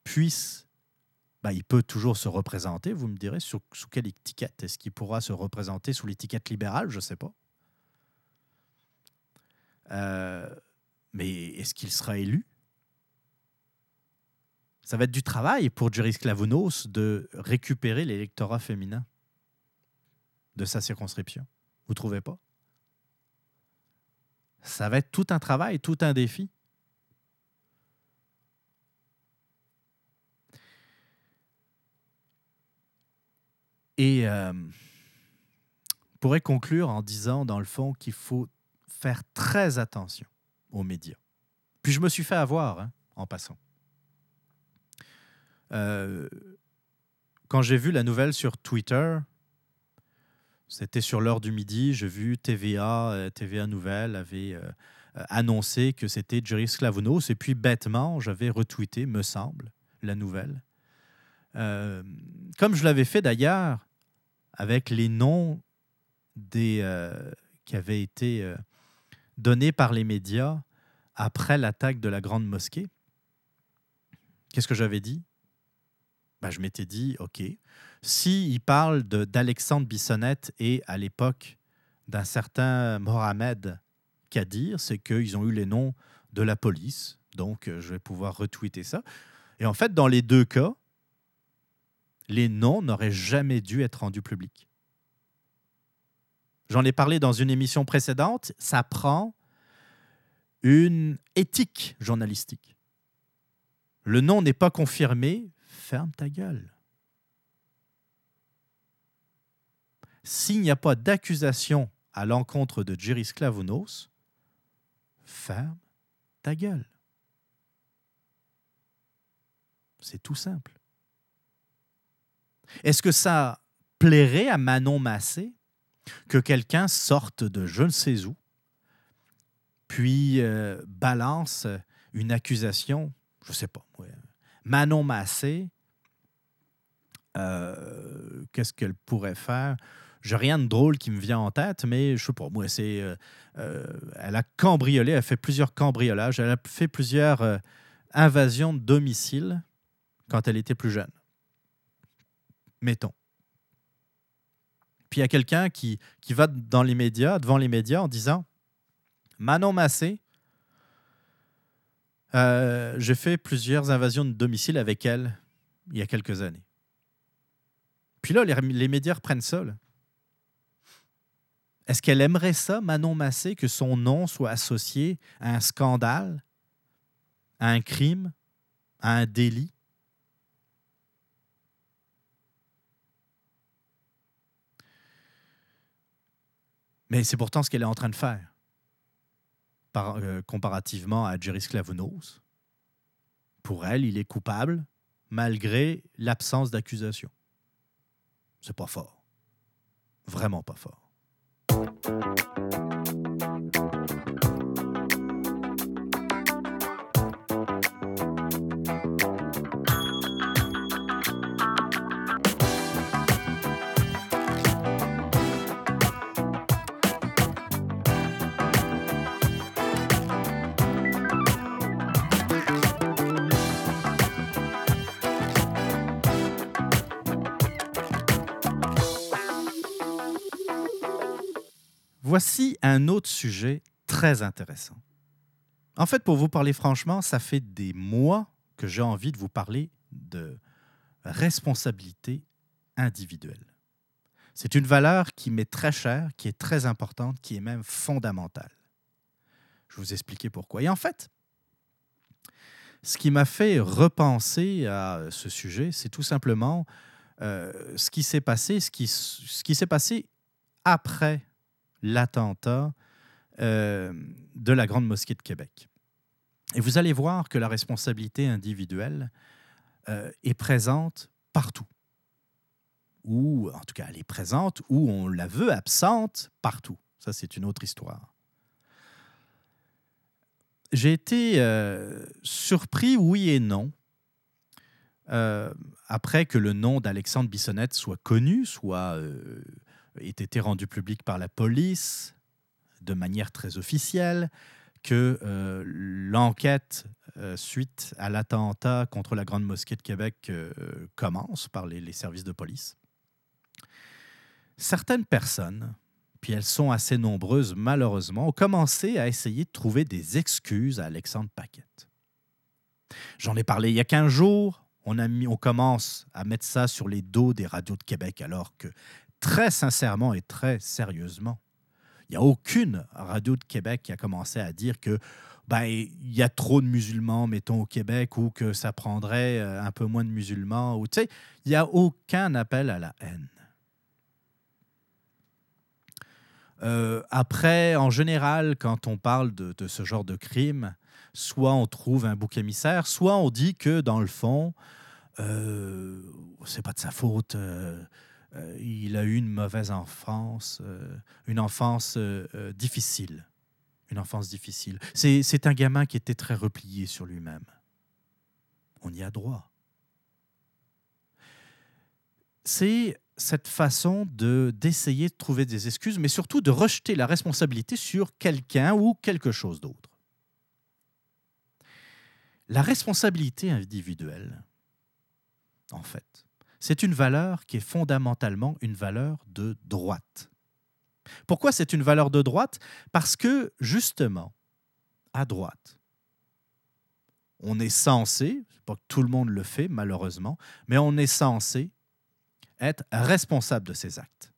puisse, bah, il peut toujours se représenter, vous me direz, sous, quelle étiquette? Est-ce qu'il pourra se représenter sous l'étiquette libérale? Je ne sais pas. Euh, mais est-ce qu'il sera élu? Ça va être du travail pour Juris Clavounos de récupérer l'électorat féminin de sa circonscription. Vous trouvez pas? Ça va être tout un travail, tout un défi. Et euh, pourrait conclure en disant, dans le fond, qu'il faut faire très attention aux médias. Puis je me suis fait avoir hein, en passant. Euh, quand j'ai vu la nouvelle sur Twitter, c'était sur l'heure du midi, j'ai vu TVA, euh, TVA Nouvelle avait annoncé que c'était Jerry Sklavounos, et puis bêtement, j'avais retweeté, me semble, la nouvelle. comme je l'avais fait d'ailleurs avec les noms des, euh, qui avaient été euh, donnés par les médias après l'attaque de la Grande Mosquée. Qu'est-ce que j'avais dit? Ben, Je m'étais dit, OK, s'il il parle d'Alexandre Bissonnette et à l'époque d'un certain Mohamed Kadir, c'est qu'ils ont eu les noms de la police, Donc, euh, je vais pouvoir retweeter ça. Et en fait, dans les deux cas, les noms n'auraient jamais dû être rendus publics. J'en ai parlé dans une émission précédente, ça prend une éthique journalistique. Le nom n'est pas confirmé, ferme ta gueule. S'il n'y a pas d'accusation à l'encontre de Jerry Sklavounos, ferme ta gueule. C'est tout simple. Est-ce que ça plairait à Manon Massé que quelqu'un sorte de je ne sais où, puis euh, balance une accusation, je ne sais pas, Manon Massé, euh, qu'est-ce qu'elle pourrait faire? J'ai rien de drôle qui me vient en tête, mais je sais pas, moi, c'est. Euh, elle a cambriolé, elle a fait plusieurs cambriolages, elle a fait plusieurs invasions de domicile quand elle était plus jeune. Mettons. Puis il y a quelqu'un qui, qui va dans les médias, devant les médias en disant Manon Massé, euh, j'ai fait plusieurs invasions de domicile avec elle il y a quelques années. Puis là, les, médias reprennent ça. Est-ce qu'elle aimerait ça, Manon Massé, que son nom soit associé à un scandale, à un crime, à un délit? Mais c'est pourtant ce qu'elle est en train de faire, euh, comparativement à Jerry Sklavounos. Pour elle, il est coupable malgré l'absence d'accusation. C'est pas fort. Vraiment pas fort. Voici un autre sujet très intéressant. En fait, pour vous parler franchement, ça fait des mois que j'ai envie de vous parler de responsabilité individuelle. C'est une valeur qui m'est très chère, qui est très importante, qui est même fondamentale. Je vais vous expliquer pourquoi. Et en fait, ce qui m'a fait repenser à ce sujet, c'est tout simplement euh, ce qui s'est passé, ce qui, ce qui s'est passé après l'attentat euh, de la Grande Mosquée de Québec. Et vous allez voir que la responsabilité individuelle euh, est présente partout. Ou, en tout cas, elle est présente, ou on la veut absente partout. Ça, c'est une autre histoire. J'ai été euh, surpris, oui et non, après que le nom d'Alexandre Bissonnette soit connu, soit ait été rendu public par la police de manière très officielle, que euh, l'enquête euh, suite à l'attentat contre la Grande Mosquée de Québec euh, commence par les, services de police. Certaines personnes, puis elles sont assez nombreuses malheureusement, ont commencé à essayer de trouver des excuses à Alexandre Paquette. J'en ai parlé il y a 15 jours. On commence à mettre ça sur les dos des radios de Québec alors que très sincèrement et très sérieusement, il n'y a aucune radio de Québec qui a commencé à dire que ben, il y a trop de musulmans, mettons, au Québec, ou que ça prendrait euh, un peu moins de musulmans. Ou, il n'y a aucun appel à la haine. Euh, après, en général, quand on parle de, ce genre de crime, soit on trouve un bouc émissaire, soit on dit que, dans le fond, euh, c'est pas de sa faute. Euh, euh, il a eu une mauvaise enfance, euh, une enfance euh, difficile. Une enfance difficile. C'est un gamin qui était très replié sur lui-même. On y a droit. C'est cette façon de d'essayer de trouver des excuses, mais surtout de rejeter la responsabilité sur quelqu'un ou quelque chose d'autre. La responsabilité individuelle, en fait, c'est une valeur qui est fondamentalement une valeur de droite. Pourquoi c'est une valeur de droite? Parce que, justement, à droite, on est censé, pas que tout le monde le fait malheureusement, mais on est censé être responsable de ses actes.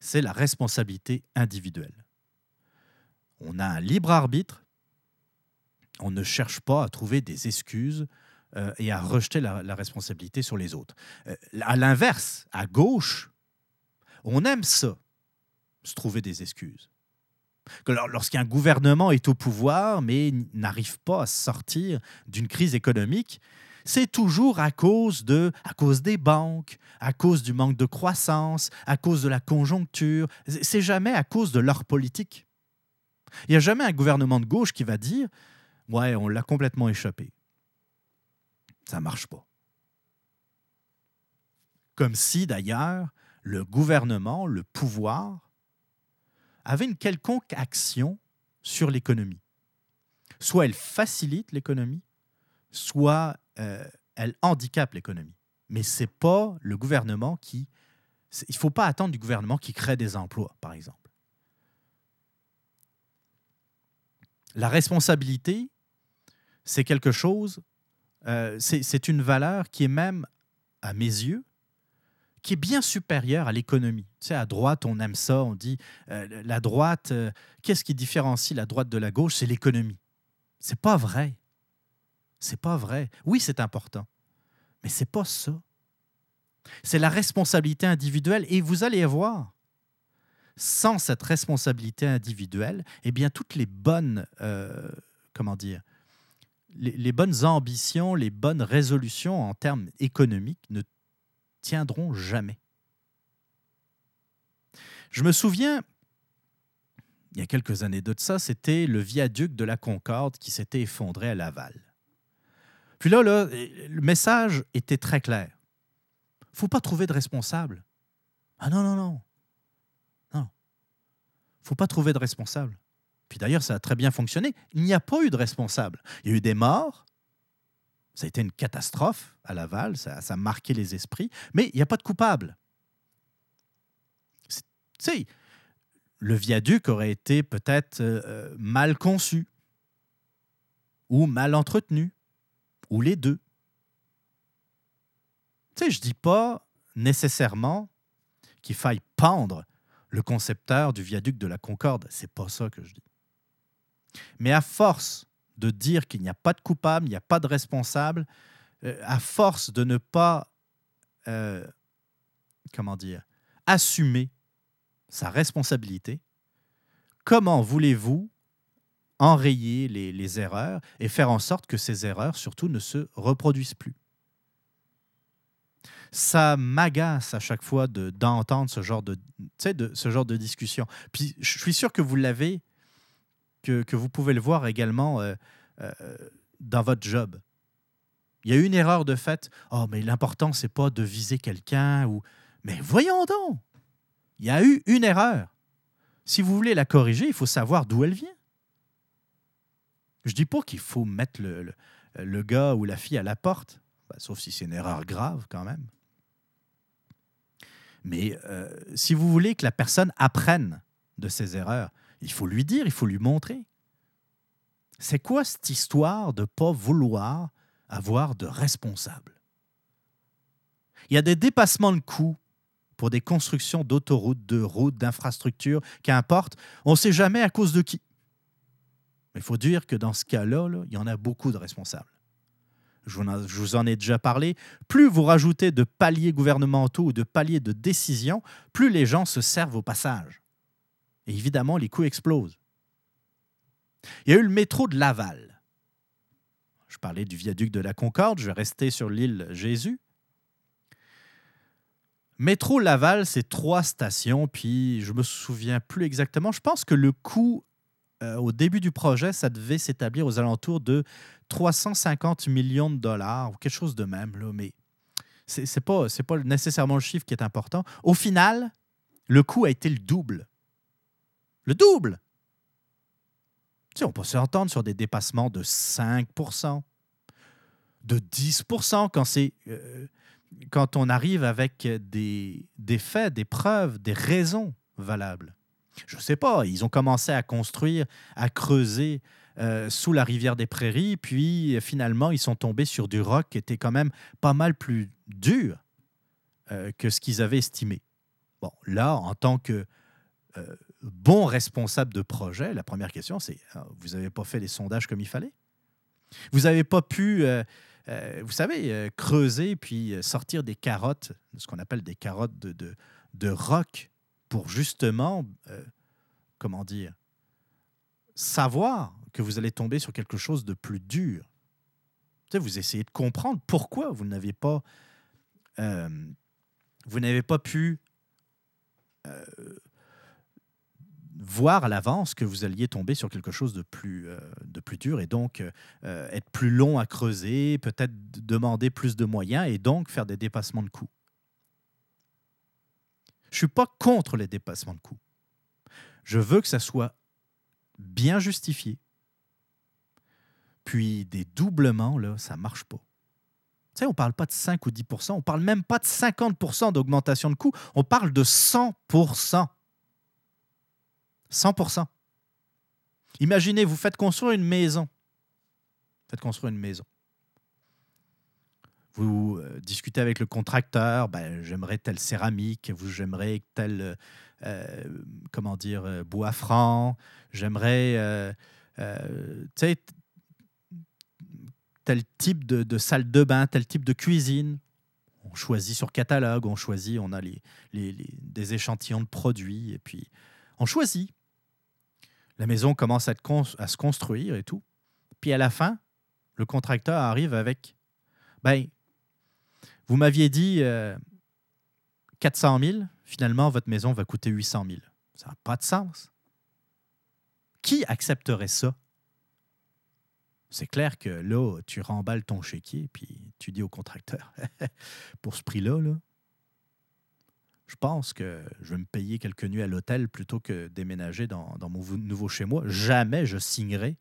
C'est la responsabilité individuelle. On a un libre arbitre, on ne cherche pas à trouver des excuses euh, et à rejeter la, responsabilité sur les autres. Euh, à l'inverse, à gauche, on aime ça, se trouver des excuses. Lorsqu'un gouvernement est au pouvoir mais n'arrive pas à sortir d'une crise économique, c'est toujours à cause de, à cause des banques, à cause du manque de croissance, à cause de la conjoncture. C'est jamais à cause de leur politique. Il n'y a jamais un gouvernement de gauche qui va dire, ouais, on l'a complètement échappé. Ça marche pas. Comme si d'ailleurs le gouvernement, le pouvoir, avait une quelconque action sur l'économie. Soit elle facilite l'économie, soit euh, elle handicape l'économie. Mais ce n'est pas le gouvernement qui... Il ne faut pas attendre du gouvernement qui crée des emplois, par exemple. La responsabilité, c'est quelque chose, euh, c'est une valeur qui est même, à mes yeux, qui est bien supérieure à l'économie. Tu sais, à droite, on aime ça, on dit euh, la droite, euh, qu'est-ce qui différencie la droite de la gauche? C'est l'économie. C'est pas vrai. C'est pas vrai. Oui, c'est important, mais c'est pas ça. C'est la responsabilité individuelle et vous allez voir, sans cette responsabilité individuelle, eh bien toutes les bonnes, comment dire, les, bonnes ambitions, les bonnes résolutions en termes économiques ne tiendront jamais. Je me souviens, il y a quelques années de ça, c'était le viaduc de la Concorde qui s'était effondré à Laval. Puis là, là le message était très clair. Il ne faut pas trouver de responsable. Ah non, non, non. Non. Il ne faut pas trouver de responsable. Puis d'ailleurs, ça a très bien fonctionné. Il n'y a pas eu de responsable. Il y a eu des morts, ça a été une catastrophe à Laval, ça, a marqué les esprits, mais il n'y a pas de coupable. Tu sais, le viaduc aurait été peut-être euh, euh, mal conçu ou mal entretenu, ou les deux. Tu sais, je ne dis pas nécessairement qu'il faille pendre le concepteur du viaduc de la Concorde. C'est pas ça que je dis. Mais à force de dire qu'il n'y a pas de coupable, il n'y a pas de responsable, euh, à force de ne pas, euh, comment dire, assumer sa responsabilité, comment voulez-vous enrayer les, erreurs et faire en sorte que ces erreurs, surtout, ne se reproduisent plus? Ça m'agace à chaque fois d'entendre ce genre de, de, ce genre de discussion. Puis je suis sûr que vous l'avez que, vous pouvez le voir également euh, euh, dans votre job. Il y a une erreur de fait. Oh, mais l'important, c'est pas de viser quelqu'un ou. Mais voyons donc! Il y a eu une erreur. Si vous voulez la corriger, il faut savoir d'où elle vient. Je dis pas qu'il faut mettre le, le, gars ou la fille à la porte, bah, sauf si c'est une erreur grave quand même. Mais euh, si vous voulez que la personne apprenne de ses erreurs, il faut lui dire, il faut lui montrer. C'est quoi cette histoire de ne pas vouloir avoir de responsable? Il y a des dépassements de coûts pour des constructions d'autoroutes, de routes, d'infrastructures, qu'importe. On ne sait jamais à cause de qui. Mais il faut dire que dans ce cas-là, il y en a beaucoup de responsables. Je vous en ai déjà parlé. Plus vous rajoutez de paliers gouvernementaux ou de paliers de décision, plus les gens se servent au passage. Et évidemment, les coûts explosent. Il y a eu le métro de Laval. Je parlais du viaduc de la Concorde, je vais rester sur l'île Jésus. Métro Laval, c'est trois stations, puis je me souviens plus exactement. Je pense que le coût euh, au début du projet, ça devait s'établir aux alentours de 350 millions de dollars ou quelque chose de même. Mais ce n'est pas nécessairement le chiffre qui est important. Au final, le coût a été le double. Le double. Tu on peut s'entendre sur des dépassements de 5% de 10 quand, c'est, euh, quand on arrive avec des, faits, des preuves, des raisons valables. Je ne sais pas, ils ont commencé à construire, à creuser euh, sous la rivière des Prairies, puis finalement, ils sont tombés sur du roc qui était quand même pas mal plus dur euh, que ce qu'ils avaient estimé. Bon, là, en tant que euh, bon responsable de projet, la première question, c'est vous n'avez pas fait les sondages comme il fallait? Vous n'avez pas pu, vous savez, creuser puis sortir des carottes, ce qu'on appelle des carottes de, de, de roc, pour justement, comment dire, savoir que vous allez tomber sur quelque chose de plus dur. Vous essayez de comprendre pourquoi vous n'avez pas, euh, vous n'avez pas pu euh, voir à l'avance que vous alliez tomber sur quelque chose de plus, euh, de plus dur et donc être plus long à creuser, peut-être demander plus de moyens et donc faire des dépassements de coûts. Je ne suis pas contre les dépassements de coûts. Je veux que ça soit bien justifié. Puis des doublements, là, ça ne marche pas. Tu sais, on ne parle pas de 5 ou 10 on ne parle même pas de 50% d'augmentation de coûts, on parle de 100 100% Imaginez, vous faites construire une maison. Faites construire une maison. Vous euh, discutez avec le contracteur, ben, j'aimerais telle céramique, vous j'aimerais tel euh, comment dire euh, bois franc, j'aimerais tel type de, salle de bain, tel type de cuisine. On choisit sur catalogue, on choisit, on a les, des échantillons de produits, et puis on choisit. La maison commence à, se construire et tout. Puis à la fin, le contracteur arrive avec ben, vous m'aviez dit 400 euh, 000, finalement, votre maison va coûter 800 000. Ça n'a pas de sens. Qui accepterait ça? C'est clair que là, tu remballes ton chéquier, puis tu dis au contracteur, pour ce prix-là, là, je pense que je vais me payer quelques nuits à l'hôtel plutôt que déménager dans, mon nouveau chez moi. Jamais je signerai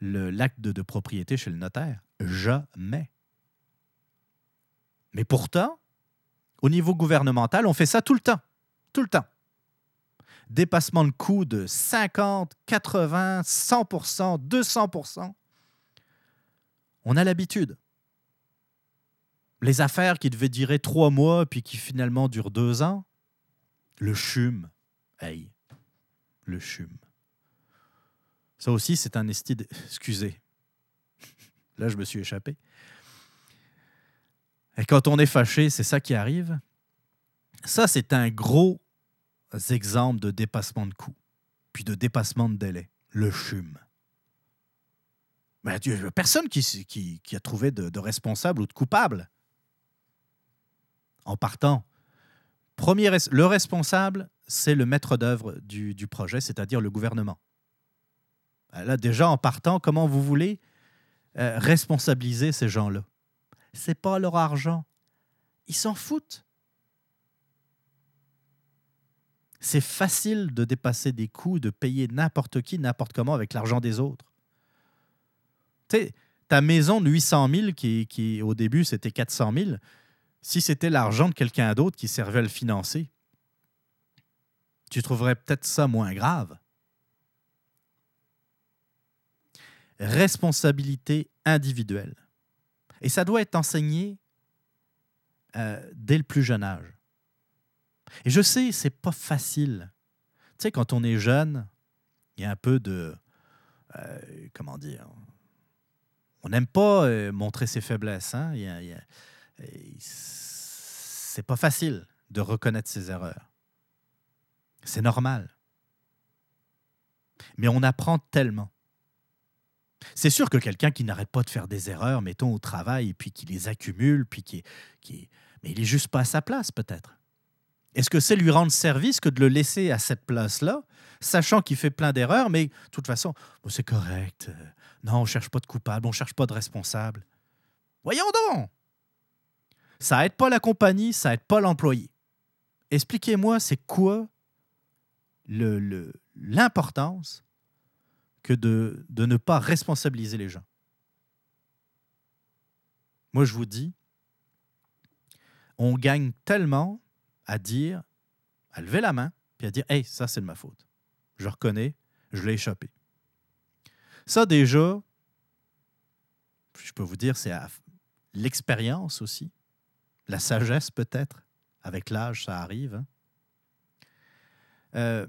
l'acte de, propriété chez le notaire. Jamais. Mais pourtant, au niveau gouvernemental, on fait ça tout le temps. Tout le temps dépassement de coûts de 50, 80, 100% 200% On a l'habitude. Les affaires qui devaient durer trois mois puis qui finalement durent deux ans, le chum. Hey, le chum. Ça aussi, c'est un esti. Excusez. Là, je me suis échappé. Et quand on est fâché, c'est ça qui arrive. Ça, c'est un gros exemples de dépassement de coûts, puis de dépassement de délai. Le CHUM. Mais personne qui, qui, a trouvé de, responsable ou de coupable. En partant, premier, le responsable, c'est le maître d'œuvre du, projet, c'est-à-dire le gouvernement. Ben là, déjà, en partant, comment vous voulez euh, responsabiliser ces gens-là? C'est pas leur argent. Ils s'en foutent. c'est facile de dépasser des coûts, de payer n'importe qui, n'importe comment avec l'argent des autres. Tu sais, ta maison de 800 000, qui, qui au début c'était 400 000, si c'était l'argent de quelqu'un d'autre qui servait à le financer, tu trouverais peut-être ça moins grave. Responsabilité individuelle. Et ça doit être enseigné euh, dès le plus jeune âge. Et je sais, c'est pas facile. Tu sais, quand on est jeune, il y a un peu de. Euh, comment dire On n'aime pas euh, montrer ses faiblesses. Hein? C'est pas facile de reconnaître ses erreurs. C'est normal. Mais on apprend tellement. C'est sûr que quelqu'un qui n'arrête pas de faire des erreurs, mettons au travail, puis qui les accumule, puis qui, qui... mais il est juste pas à sa place peut-être. Est-ce que c'est lui rendre service que de le laisser à cette place-là, sachant qu'il fait plein d'erreurs, mais de toute façon, c'est correct. Non, on cherche pas de coupable, on cherche pas de responsable. Voyons donc! Ça aide pas la compagnie, ça aide pas l'employé. Expliquez-moi, c'est quoi l'importance que de, de ne pas responsabiliser les gens? Moi, je vous dis, on gagne tellement à dire, à lever la main, puis à dire Hey, ça, c'est de ma faute. Je reconnais, je l'ai échappé. Ça, déjà, je peux vous dire, c'est l'expérience aussi, la sagesse peut-être. Avec l'âge, ça arrive. Hein. Euh,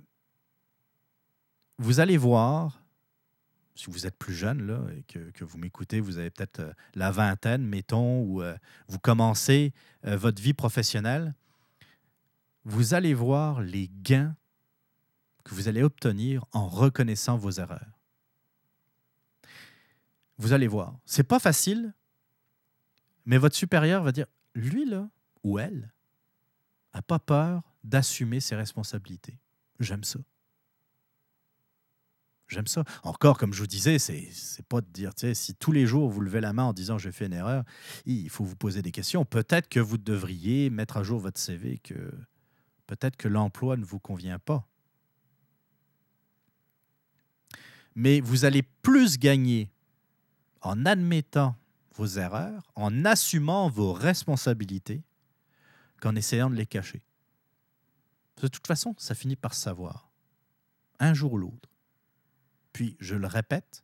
vous allez voir, si vous êtes plus jeune là, et que, vous m'écoutez, vous avez peut-être euh, la vingtaine, mettons, ou euh, vous commencez votre vie professionnelle, vous allez voir les gains que vous allez obtenir en reconnaissant vos erreurs. Vous allez voir, c'est pas facile, mais votre supérieur va dire lui là ou elle n'a pas peur d'assumer ses responsabilités. J'aime ça. J'aime ça. Encore, comme je vous disais, c'est, c'est pas de dire, si tous les jours vous levez la main en disant j'ai fait une erreur, il faut vous poser des questions. Peut-être que vous devriez mettre à jour votre CV, que peut-être que l'emploi ne vous convient pas. Mais vous allez plus gagner en admettant vos erreurs, en assumant vos responsabilités, qu'en essayant de les cacher. De toute façon, ça finit par savoir, un jour ou l'autre. Puis, je le répète,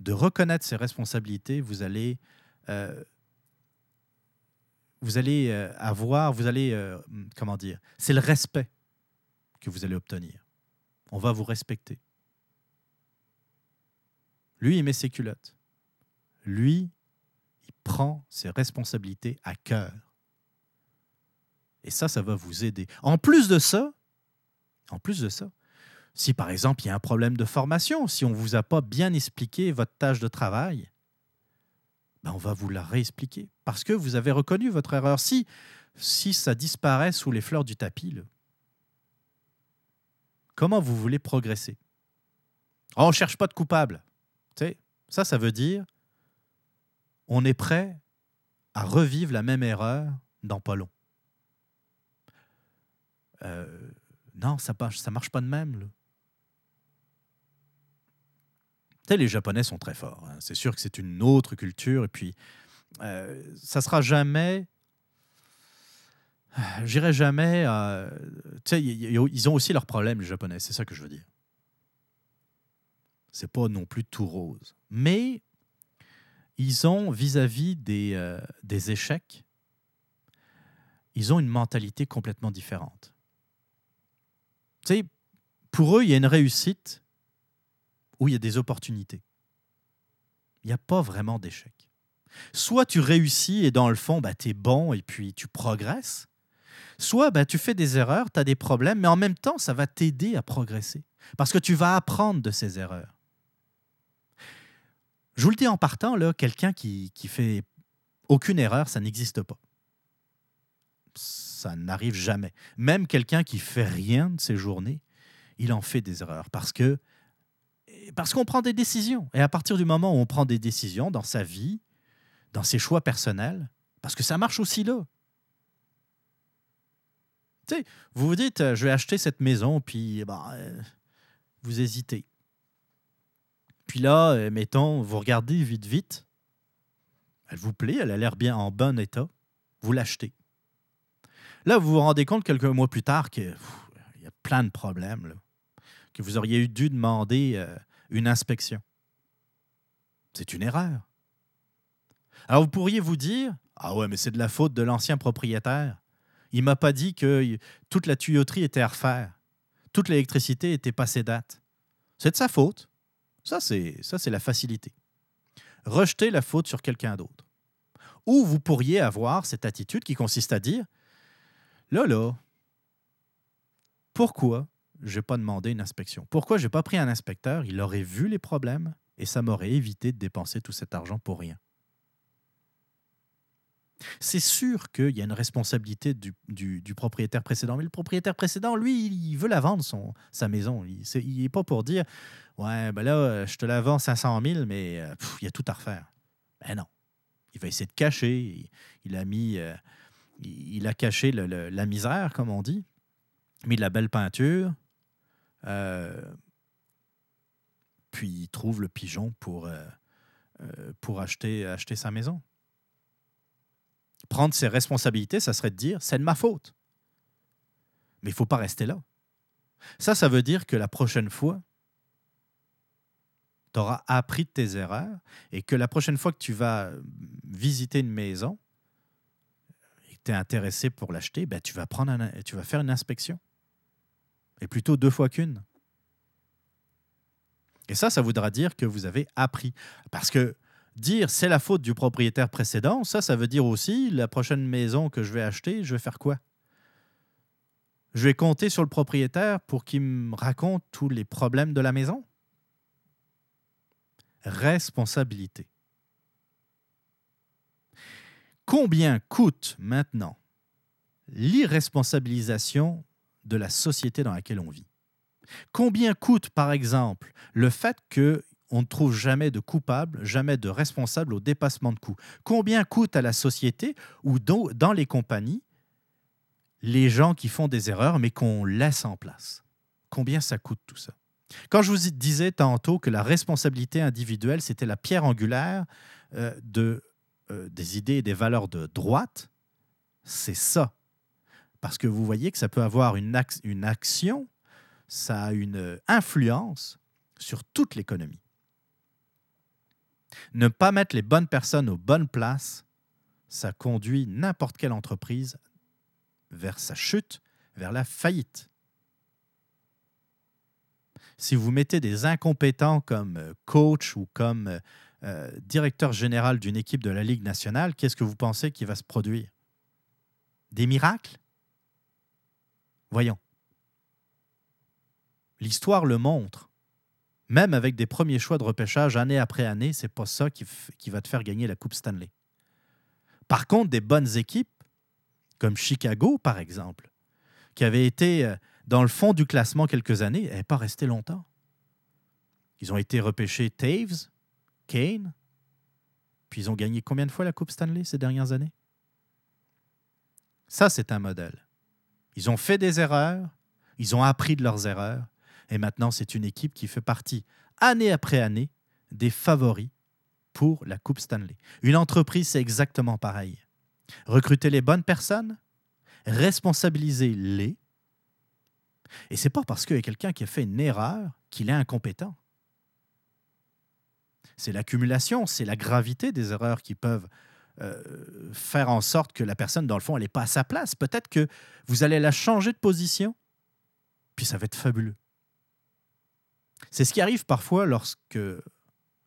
de reconnaître ses responsabilités, vous allez, euh, vous allez euh, avoir, vous allez, euh, comment dire, c'est le respect que vous allez obtenir. On va vous respecter. Lui, il met ses culottes. Lui, il prend ses responsabilités à cœur. Et ça, ça va vous aider. En plus de ça, en plus de ça, si par exemple il y a un problème de formation, si on ne vous a pas bien expliqué votre tâche de travail, ben on va vous la réexpliquer parce que vous avez reconnu votre erreur. Si, si ça disparaît sous les fleurs du tapis, comment vous voulez progresser? Oh, On ne cherche pas de coupable. ça, ça veut dire on est prêt à revivre la même erreur dans pas long. Euh, non, ça ne marche pas de même. les Japonais sont très forts. Hein. C'est sûr que c'est une autre culture. Et puis, euh, ça sera jamais. J'irai jamais. ils ont aussi leurs problèmes, les Japonais. C'est ça que je veux dire. C'est pas non plus tout rose. Mais ils ont, vis-à-vis des, euh, des échecs, ils ont une mentalité complètement différente. Tu sais, pour eux, il y a une réussite où il y a des opportunités. Il n'y a pas vraiment d'échec. Soit tu réussis et dans le fond, bah, tu es bon et puis tu progresses. Soit bah, tu fais des erreurs, tu as des problèmes, mais en même temps, ça va t'aider à progresser. Parce que tu vas apprendre de ces erreurs. Je vous le dis en partant, là, quelqu'un qui, qui fait aucune erreur, ça n'existe pas. Ça n'arrive jamais. Même quelqu'un qui fait rien de ses journées, il en fait des erreurs parce que parce qu'on prend des décisions. Et à partir du moment où on prend des décisions dans sa vie, dans ses choix personnels, parce que ça marche aussi là. Vous vous dites, euh, je vais acheter cette maison, puis bah, euh, vous hésitez. Puis là, euh, mettons, vous regardez vite, vite. Elle vous plaît, elle a l'air bien en bon état. Vous l'achetez. Là, vous vous rendez compte quelques mois plus tard qu'il y a plein de problèmes, que vous auriez dû demander euh, une inspection. C'est une erreur. Alors vous pourriez vous dire, ah ouais, mais c'est de la faute de l'ancien propriétaire. Il m'a pas dit que toute la tuyauterie était à refaire. Toute l'électricité était passée date. C'est de sa faute. Ça, c'est, la facilité. Rejeter la faute sur quelqu'un d'autre. Ou vous pourriez avoir cette attitude qui consiste à dire là, pourquoi je n'ai pas demandé une inspection? Pourquoi je n'ai pas pris un inspecteur? Il aurait vu les problèmes et ça m'aurait évité de dépenser tout cet argent pour rien. C'est sûr qu'il y a une responsabilité du, propriétaire précédent, mais le propriétaire précédent, lui, il veut la vendre, son, sa maison. Il n'est pas pour dire Ouais, ben là, je te la vends 500 000, mais euh, il y a tout à refaire. Ben non. Il va essayer de cacher. Il, a mis. Euh, il a caché la misère, comme on dit, mis de la belle peinture, euh, puis il trouve le pigeon pour, pour acheter, acheter sa maison prendre ses responsabilités, ça serait de dire c'est de ma faute. Mais il ne faut pas rester là. Ça, ça veut dire que la prochaine fois, tu auras appris de tes erreurs et que la prochaine fois que tu vas visiter une maison et que tu es intéressé pour l'acheter, ben, tu, vas prendre tu vas faire une inspection. Et plutôt deux fois qu'une. Et ça, ça voudra dire que vous avez appris. Parce que dire c'est la faute du propriétaire précédent, ça, ça veut dire aussi la prochaine maison que je vais acheter, je vais faire quoi? Je vais compter sur le propriétaire pour qu'il me raconte tous les problèmes de la maison? Responsabilité. Combien coûte maintenant l'irresponsabilisation de la société dans laquelle on vit? Combien coûte, par exemple, le fait qu'on ne trouve jamais de coupable, jamais de responsable au dépassement de coûts Combien coûte à la société ou dans les compagnies les gens qui font des erreurs mais qu'on laisse en place? Combien ça coûte tout ça? Quand je vous disais tantôt que la responsabilité individuelle, c'était la pierre angulaire euh, de, euh, des idées et des valeurs de droite, c'est ça. Parce que vous voyez que ça peut avoir une action ça a une influence sur toute l'économie. Ne pas mettre les bonnes personnes aux bonnes places, ça conduit n'importe quelle entreprise vers sa chute, vers la faillite. Si vous mettez des incompétents comme coach ou comme euh, directeur général d'une équipe de la Ligue nationale, qu'est-ce que vous pensez qui va se produire? Des miracles? Voyons. L'histoire le montre. Même avec des premiers choix de repêchage année après année, c'est pas ça qui, va te faire gagner la Coupe Stanley. Par contre, des bonnes équipes, comme Chicago par exemple, qui avait été euh, dans le fond du classement quelques années, n'avaient pas resté longtemps. Ils ont été repêchés Taves, Kane, puis ils ont gagné combien de fois la Coupe Stanley ces dernières années? Ça, c'est un modèle. Ils ont fait des erreurs, ils ont appris de leurs erreurs, et maintenant, c'est une équipe qui fait partie, année après année, des favoris pour la Coupe Stanley. Une entreprise, c'est exactement pareil. Recruter les bonnes personnes, responsabiliser les. Et c'est pas parce qu'il y a quelqu'un qui a fait une erreur qu'il est incompétent. C'est l'accumulation, c'est la gravité des erreurs qui peuvent euh, faire en sorte que la personne, dans le fond, elle n'est pas à sa place. Peut-être que vous allez la changer de position, puis ça va être fabuleux. C'est ce qui arrive parfois lorsque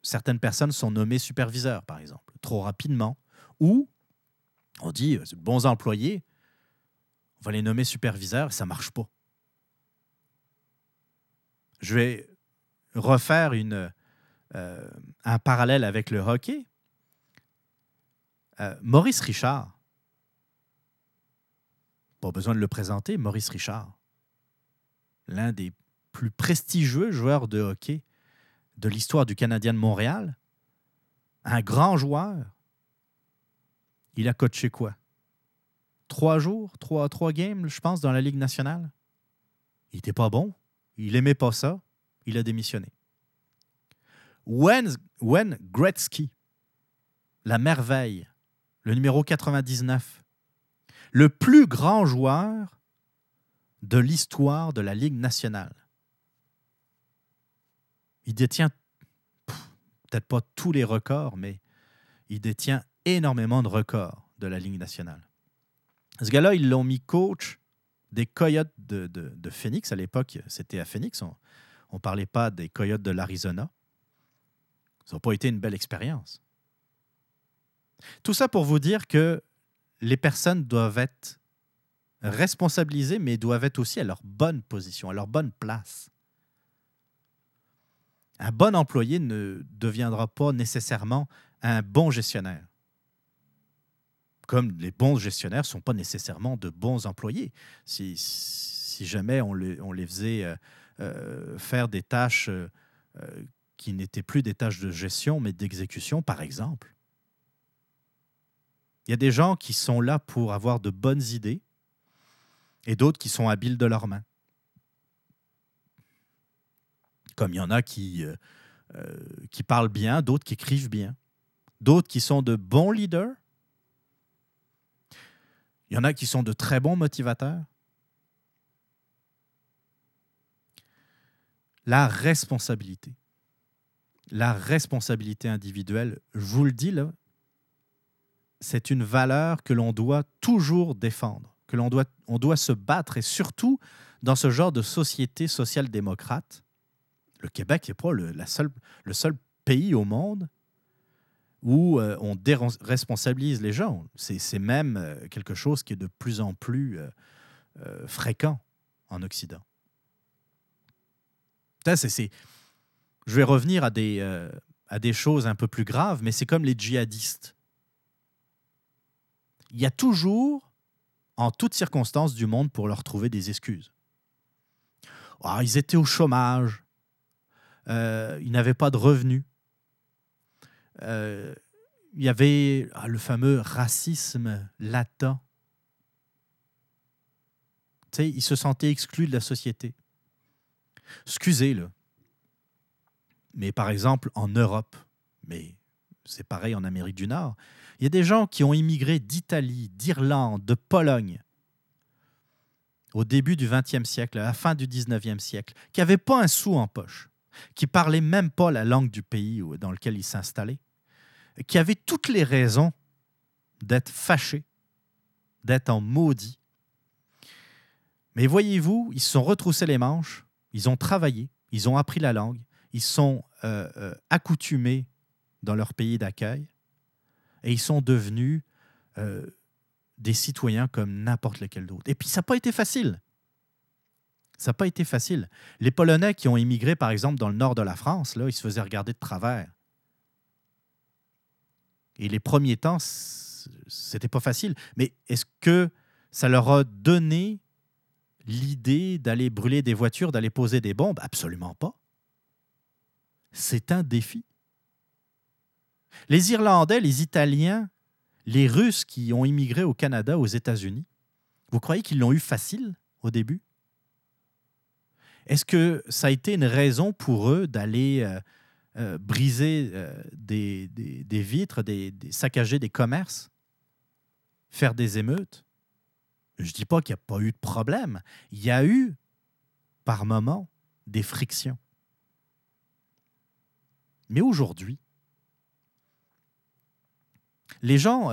certaines personnes sont nommées superviseurs, par exemple, trop rapidement, ou on dit, euh, bons employés, on va les nommer superviseurs, ça ne marche pas. Je vais refaire euh, un parallèle avec le hockey. Euh, Maurice Richard, pas besoin de le présenter, Maurice Richard, l'un des plus prestigieux joueur de hockey de l'histoire du Canadien de Montréal, un grand joueur, il a coaché quoi? Trois jours, trois, trois games, je pense, dans la Ligue nationale? Il n'était pas bon. Il aimait pas ça. Il a démissionné. Wayne, Gretzky, la merveille, le numéro 99, le plus grand joueur de l'histoire de la Ligue nationale. Il détient peut-être pas tous les records, mais il détient énormément de records de la Ligue nationale. Ce gars-là, ils l'ont mis coach des Coyotes de, Phoenix. À l'époque, c'était à Phoenix. On ne parlait pas des Coyotes de l'Arizona. Ça n'a pas été une belle expérience. Tout ça pour vous dire que les personnes doivent être responsabilisées, mais doivent être aussi à leur bonne position, à leur bonne place. Un bon employé ne deviendra pas nécessairement un bon gestionnaire. Comme les bons gestionnaires ne sont pas nécessairement de bons employés. Si, jamais on, les faisait euh, euh, faire des tâches euh, qui n'étaient plus des tâches de gestion, mais d'exécution, par exemple. Il y a des gens qui sont là pour avoir de bonnes idées et d'autres qui sont habiles de leurs mains comme il y en a qui, euh, euh, qui parlent bien, d'autres qui écrivent bien, d'autres qui sont de bons leaders. Il y en a qui sont de très bons motivateurs. La responsabilité. la responsabilité individuelle, je vous le dis là, c'est une valeur que l'on doit toujours défendre, que l'on doit, on doit se battre et surtout dans ce genre de société social-démocrate. Le Québec n'est pas le, la seule, le seul pays au monde où euh, on déresponsabilise les gens. C'est même euh, quelque chose qui est de plus en plus euh, fréquent en Occident. c'est je vais revenir à des, à des choses un peu plus graves, mais c'est comme les djihadistes. Il y a toujours, en toutes circonstances du monde, pour leur trouver des excuses. Ah, ils étaient au chômage, ils n'avaient pas de revenus, euh, il y avait ah, le fameux racisme latent. Tu sais, il se sentait exclu de la société. Excusez-le. Mais par exemple, en Europe, mais c'est pareil en Amérique du Nord, il y a des gens qui ont immigré d'Italie, d'Irlande, de Pologne au début du 20e siècle, à la fin du 19e siècle, qui n'avaient pas un sou en poche, qui parlaient même pas la langue du pays dans lequel ils s'installaient, qui avaient toutes les raisons d'être fâchés, d'être en maudit. Mais voyez-vous, ils se sont retroussés les manches, ils ont travaillé, ils ont appris la langue, ils sont euh, euh, accoutumés dans leur pays d'accueil et ils sont devenus euh, des citoyens comme n'importe lequel d'autre. Et puis, ça n'a pas été facile. Ça n'a pas été facile. Les Polonais qui ont immigré, par exemple, dans le nord de la France, là, ils se faisaient regarder de travers. Et les premiers temps, c'était pas facile. Mais est-ce que ça leur a donné l'idée d'aller brûler des voitures, d'aller poser des bombes? Absolument pas. C'est un défi. Les Irlandais, les Italiens, les Russes qui ont immigré au Canada, aux États-Unis, vous croyez qu'ils l'ont eu facile au début? Est-ce que ça a été une raison pour eux d'aller euh, euh, briser euh, des, vitres, des, saccager des commerces, faire des émeutes? Je ne dis pas qu'il n'y a pas eu de problème. Il y a eu, par moments, des frictions. Mais aujourd'hui, les gens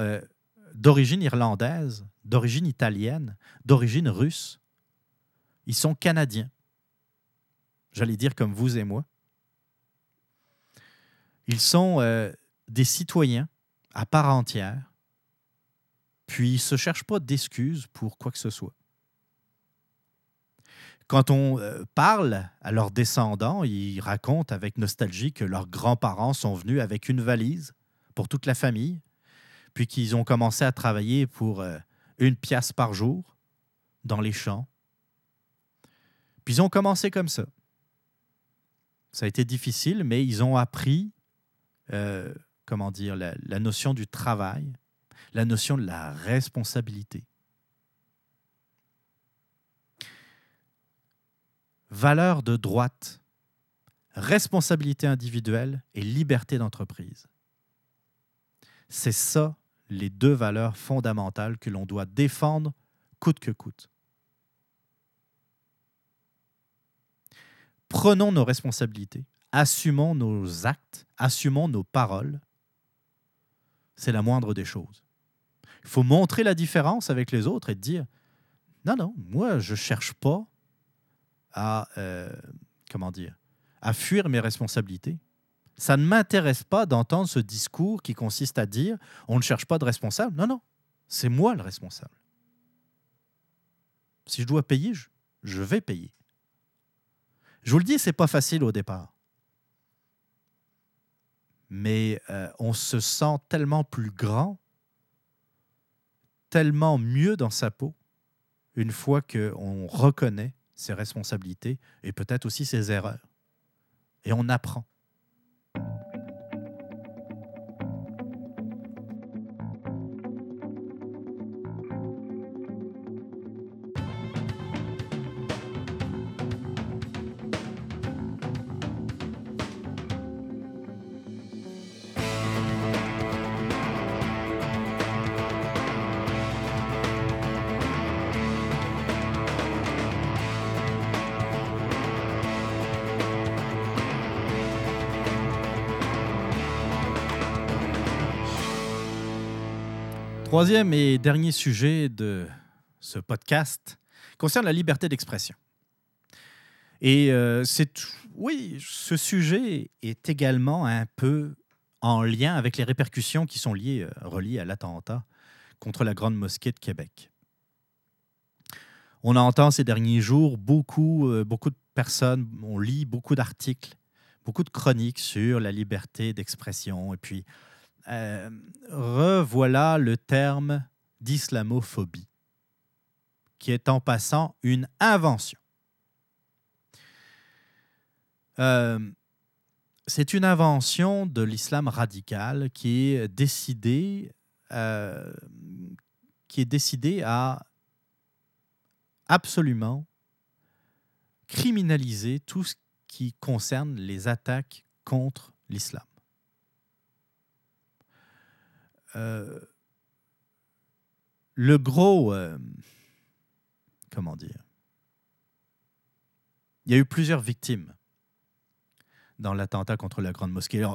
d'origine irlandaise, d'origine italienne, d'origine russe, ils sont canadiens. J'allais dire comme vous et moi. Ils sont euh, des citoyens à part entière, puis ils ne se cherchent pas d'excuses pour quoi que ce soit. Quand on euh, parle à leurs descendants, ils racontent avec nostalgie que leurs grands-parents sont venus avec une valise pour toute la famille, puis qu'ils ont commencé à travailler pour euh, une pièce par jour dans les champs. Puis ils ont commencé comme ça. Ça a été difficile, mais ils ont appris euh, comment dire, la, la notion du travail, la notion de la responsabilité. Valeur de droite, responsabilité individuelle et liberté d'entreprise. C'est ça les deux valeurs fondamentales que l'on doit défendre coûte que coûte. Prenons nos responsabilités assumons nos actes, assumons nos paroles. C'est la moindre des choses. Il faut montrer la différence avec les autres et dire non, non, moi, je ne cherche pas à, euh, comment dire, à fuir mes responsabilités. Ça ne m'intéresse pas d'entendre ce discours qui consiste à dire on ne cherche pas de responsable. Non, non, c'est moi le responsable. Si je dois payer, je, vais payer. Je vous le dis, c'est pas facile au départ mais euh, on se sent tellement plus grand, tellement mieux dans sa peau, une fois qu'on reconnaît ses responsabilités et peut-être aussi ses erreurs. Et on apprend. Troisième et dernier sujet de ce podcast concerne la liberté d'expression. Et euh, oui, ce sujet est également un peu en lien avec les répercussions qui sont liées, euh, reliées à l'attentat contre la Grande Mosquée de Québec. On entend ces derniers jours beaucoup, euh, beaucoup de personnes, on lit beaucoup d'articles, beaucoup de chroniques sur la liberté d'expression. Et puis, euh, revoilà le terme d'islamophobie, qui est en passant une invention. Euh, c'est une invention de l'islam radical qui est décidée, euh, qui est à absolument criminaliser tout ce qui concerne les attaques contre l'islam. Euh, le gros, euh, comment dire, il y a eu plusieurs victimes dans l'attentat contre la Grande Mosquée.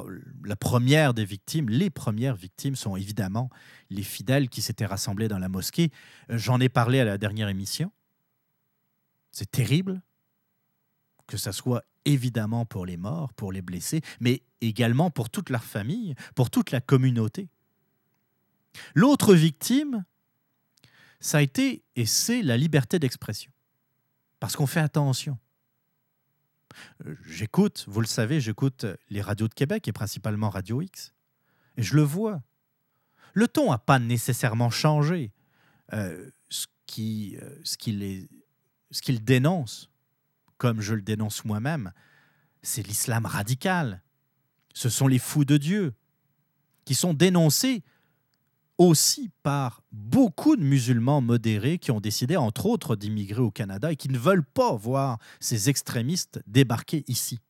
la première des victimes, les premières victimes sont évidemment les fidèles qui s'étaient rassemblés dans la mosquée. J'en ai parlé à la dernière émission. C'est terrible que ce soit évidemment pour les morts, pour les blessés, mais également pour toute leur famille, pour toute la communauté. L'autre victime, ça a été et c'est la liberté d'expression. Parce qu'on fait attention. Euh, j'écoute, vous le savez, j'écoute les radios de Québec et principalement Radio X. Et je le vois. Le ton n'a pas nécessairement changé. Euh, ce qu'il euh, ce qu'il dénonce, comme je le dénonce moi-même, c'est l'islam radical. Ce sont les fous de Dieu qui sont dénoncés aussi par beaucoup de musulmans modérés qui ont décidé, entre autres, d'immigrer au Canada et qui ne veulent pas voir ces extrémistes débarquer ici.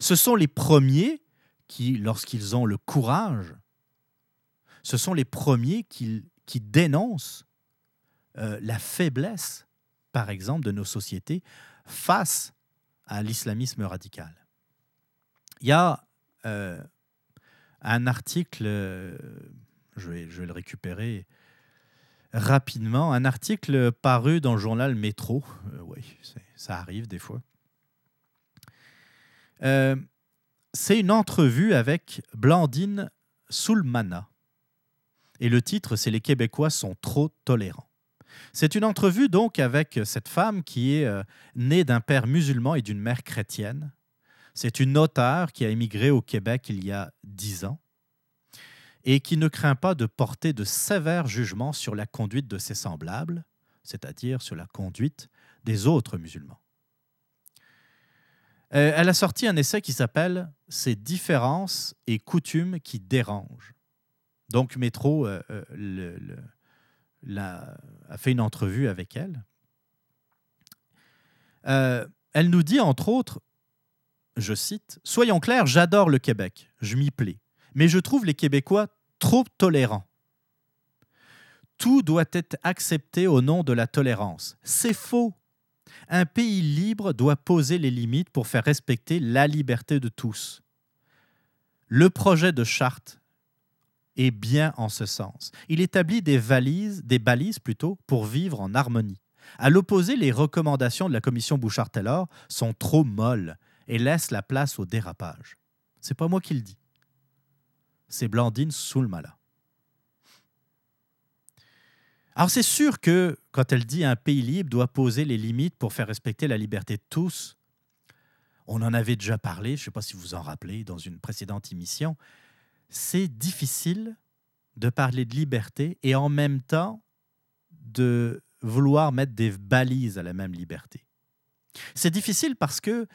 Ce sont les premiers qui, lorsqu'ils ont le courage, ce sont les premiers qui, dénoncent euh, la faiblesse, par exemple, de nos sociétés face à l'islamisme radical. Il y a euh, un article je vais, le récupérer rapidement. Un article paru dans le journal Métro. Euh, oui, ça arrive des fois. Euh, c'est une entrevue avec Blandine Soulmana. Et le titre, c'est Les Québécois sont trop tolérants. C'est une entrevue donc avec cette femme qui est euh, née d'un père musulman et d'une mère chrétienne. C'est une notaire qui a émigré au Québec il y a dix ans et qui ne craint pas de porter de sévères jugements sur la conduite de ses semblables, c'est-à-dire sur la conduite des autres musulmans. Euh, elle a sorti un essai qui s'appelle Ces différences et coutumes qui dérangent. Donc Métro euh, euh, a fait une entrevue avec elle. elle nous dit entre autres, je cite, Soyons clairs, j'adore le Québec, je m'y plais mais je trouve les Québécois trop tolérants. Tout doit être accepté au nom de la tolérance. C'est faux. Un pays libre doit poser les limites pour faire respecter la liberté de tous. Le projet de charte est bien en ce sens. Il établit des balises plutôt, pour vivre en harmonie. À l'opposé, les recommandations de la commission Bouchard-Taylor sont trop molles et laissent la place au dérapage. C'est pas moi qui le dis c'est Blandine Soulmala. Alors c'est sûr que quand elle dit un pays libre doit poser les limites pour faire respecter la liberté de tous, on en avait déjà parlé, je ne sais pas si vous en rappelez, dans une précédente émission, c'est difficile de parler de liberté et en même temps de vouloir mettre des balises à la même liberté. C'est difficile parce que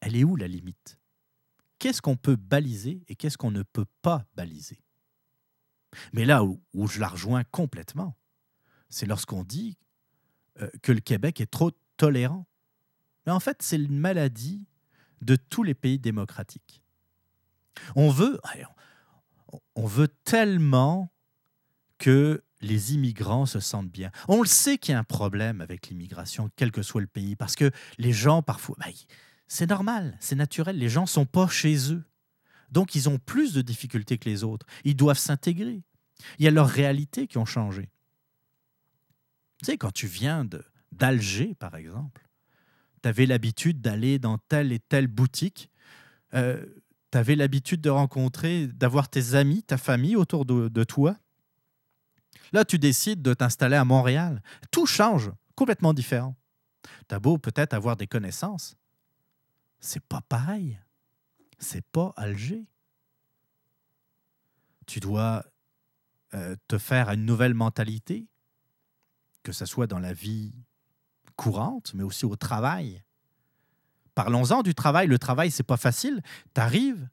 elle est où la limite? Qu'est-ce qu'on peut baliser et qu'est-ce qu'on ne peut pas baliser? Mais là où, je la rejoins complètement, c'est lorsqu'on dit euh, que le Québec est trop tolérant. Mais en fait, c'est une maladie de tous les pays démocratiques. On veut, on veut tellement que les immigrants se sentent bien. On le sait qu'il y a un problème avec l'immigration, quel que soit le pays, parce que les gens, parfois, bah, c'est normal, c'est naturel. Les gens ne sont pas chez eux. Donc, ils ont plus de difficultés que les autres. Ils doivent s'intégrer. Il y a leurs réalités qui ont changé. Tu sais, quand tu viens d'Alger, par exemple, tu avais l'habitude d'aller dans telle et telle boutique, euh, tu avais l'habitude de rencontrer, d'avoir tes amis, ta famille autour de, toi. Là, tu décides de t'installer à Montréal. Tout change, complètement différent. Tu as beau peut-être avoir des connaissances. C'est pas pareil. C'est pas Alger. Tu dois euh, te faire une nouvelle mentalité, que ce soit dans la vie courante, mais aussi au travail. Parlons-en du travail. Le travail, c'est pas facile. Tu arrives,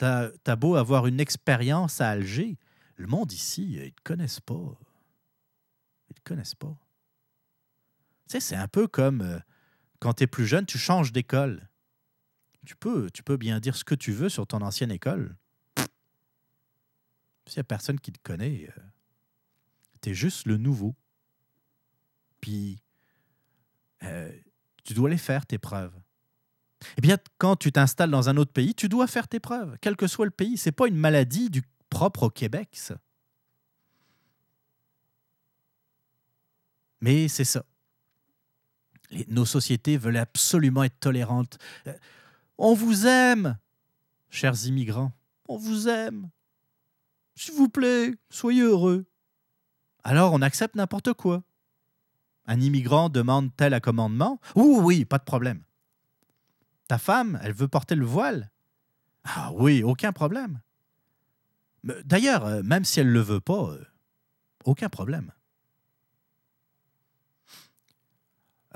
as, beau avoir une expérience à Alger, le monde ici, ils ne te connaissent pas. Ils te connaissent pas. Tu sais, c'est un peu comme euh, quand tu es plus jeune, tu changes d'école. Tu peux, tu peux bien dire ce que tu veux sur ton ancienne école. S'il n'y a personne qui te connaît, euh, tu es juste le nouveau. Puis, euh, tu dois aller faire tes preuves. Eh bien, quand tu t'installes dans un autre pays, tu dois faire tes preuves, quel que soit le pays. Ce n'est pas une maladie du propre au Québec, ça. Mais c'est ça. nos sociétés veulent absolument être tolérantes. Euh, on vous aime, chers immigrants. On vous aime. S'il vous plaît, soyez heureux. Alors on accepte n'importe quoi. Un immigrant demande tel accommodement Oui, oui, pas de problème. Ta femme, elle veut porter le voile Ah oui, aucun problème. D'ailleurs, euh, même si elle ne le veut pas, euh, aucun problème.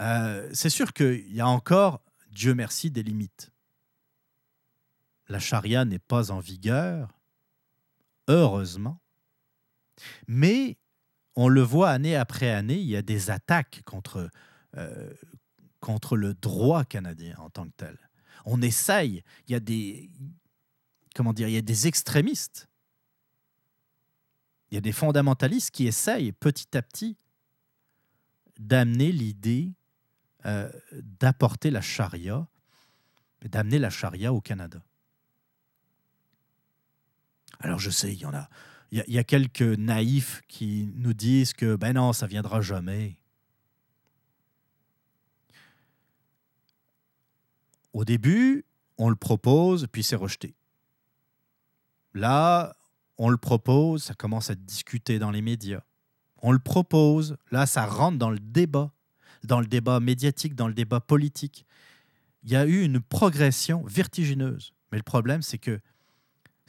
Euh, c'est sûr qu'il y a encore, Dieu merci, des limites. La charia n'est pas en vigueur, heureusement, mais on le voit année après année, il y a des attaques contre, contre le droit canadien en tant que tel. On essaye, il y a des comment dire, il y a des extrémistes. Il y a des fondamentalistes qui essayent petit à petit d'amener l'idée euh, d'apporter la charia, d'amener la charia au Canada. Alors je sais, il y en a, il y, a quelques naïfs qui nous disent que ben non, ça viendra jamais. Au début, on le propose, puis c'est rejeté. Là, on le propose, ça commence à être discuté dans les médias. On le propose, là, ça rentre dans le débat, dans le débat médiatique, dans le débat politique. Il y a eu une progression vertigineuse. Mais le problème, c'est que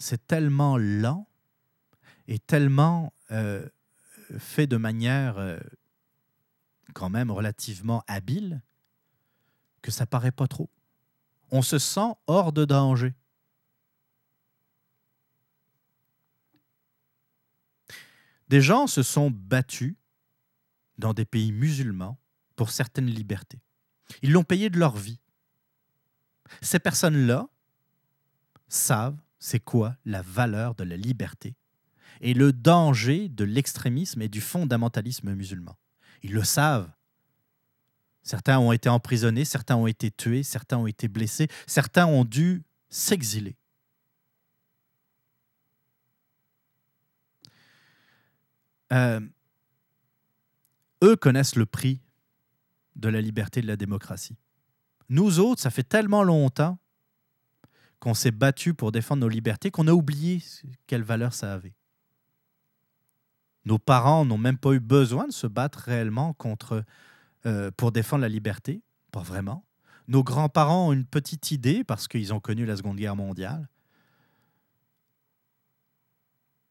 c'est tellement lent et tellement euh, fait de manière euh, quand même relativement habile que ça paraît pas trop on se sent hors de danger. Des gens se sont battus dans des pays musulmans pour certaines libertés. Ils l'ont payé de leur vie. Ces personnes-là savent c'est quoi la valeur de la liberté et le danger de l'extrémisme et du fondamentalisme musulman? Ils le savent Certains ont été emprisonnés, certains ont été tués, certains ont été blessés, certains ont dû s'exiler. Euh, eux connaissent le prix de la liberté et de la démocratie. Nous autres, ça fait tellement longtemps qu'on s'est battu pour défendre nos libertés qu'on a oublié quelle valeur ça avait. Nos parents n'ont même pas eu besoin de se battre réellement contre euh, pour défendre la liberté, pas vraiment. Nos grands-parents ont une petite idée parce qu'ils ont connu la Seconde Guerre mondiale.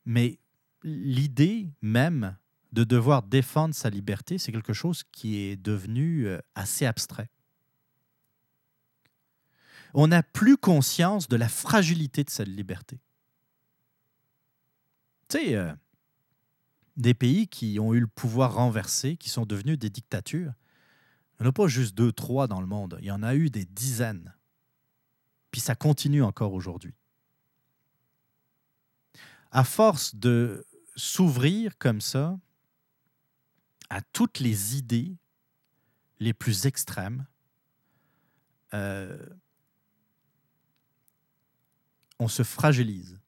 Mais l'idée même de devoir défendre sa liberté, c'est quelque chose qui est devenu euh, assez abstrait. On n'a plus conscience de la fragilité de cette liberté. Tu sais, euh, des pays qui ont eu le pouvoir renversé, qui sont devenus des dictatures, il n'y a pas juste deux, trois dans le monde. Il y en a eu des dizaines. Puis ça continue encore aujourd'hui. À force de s'ouvrir comme ça à toutes les idées les plus extrêmes, euh, on se fragilise.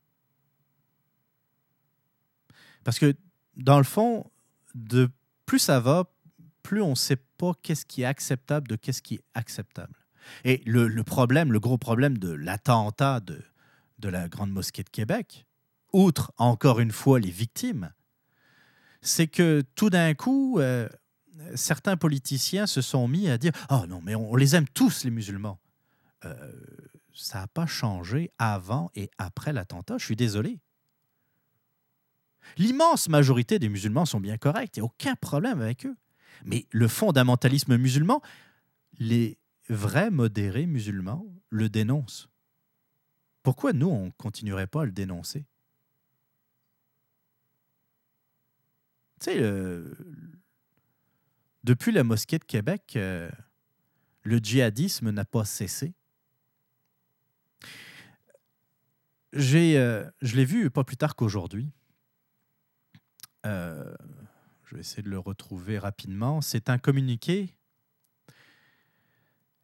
Parce que, dans le fond, de plus ça va, plus on ne sait pas qu'est-ce qui est acceptable de qu'est-ce qui est acceptable. Et le, problème, le gros problème de l'attentat de, de la Grande Mosquée de Québec, outre encore une fois les victimes, c'est que tout d'un coup, euh, certains politiciens se sont mis à dire Oh non, mais on, les aime tous, les musulmans. Euh, ça n'a pas changé avant et après l'attentat, je suis désolé. L'immense majorité des musulmans sont bien corrects, il n'y a aucun problème avec eux. Mais le fondamentalisme musulman, les vrais modérés musulmans le dénoncent. Pourquoi nous, on ne continuerait pas à le dénoncer? Tu sais, depuis la mosquée de Québec, euh, le djihadisme n'a pas cessé. J'ai, euh, je l'ai vu pas plus tard qu'aujourd'hui. Euh, je vais essayer de le retrouver rapidement. C'est un communiqué.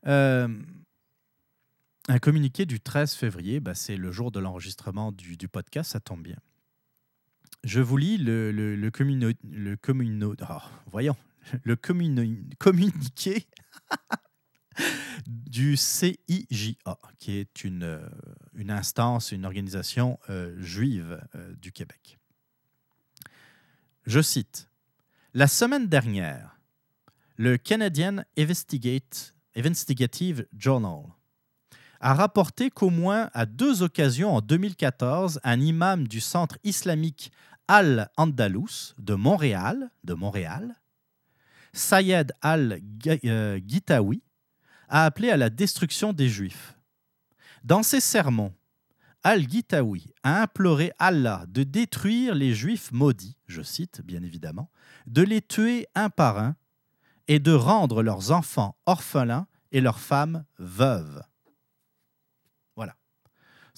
un communiqué du 13 février. Bah, c'est le jour de l'enregistrement du, podcast, ça tombe bien. Je vous lis le, le, le, le communo, oh, voyons, le communo, communiqué du CIJA, qui est une, euh, une instance, une organisation euh, juive euh, du Québec. Je cite La semaine dernière, le Canadian Investigative Journal a rapporté qu'au moins à deux occasions en 2014, un imam du centre islamique Al-Andalus de Montréal, de Montréal, Sayed al-Gitawi, a appelé à la destruction des Juifs. Dans ses sermons, Al-Gitawi a imploré Allah de détruire les Juifs maudits, je cite bien évidemment, de les tuer un par un et de rendre leurs enfants orphelins et leurs femmes veuves.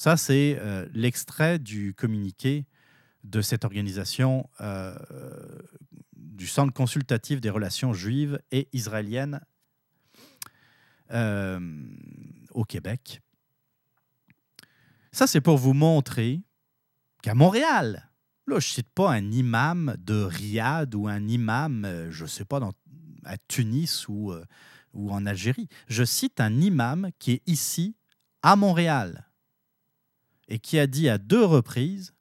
Ça, c'est euh, l'extrait du communiqué de cette organisation euh, du Centre consultatif des relations juives et israéliennes au Québec. Ça, c'est pour vous montrer qu'à Montréal, là, je ne cite pas un imam de Riyad ou un imam, je ne sais pas, dans, à Tunis ou, ou en Algérie. Je cite un imam qui est ici, à Montréal et qui a dit à deux reprises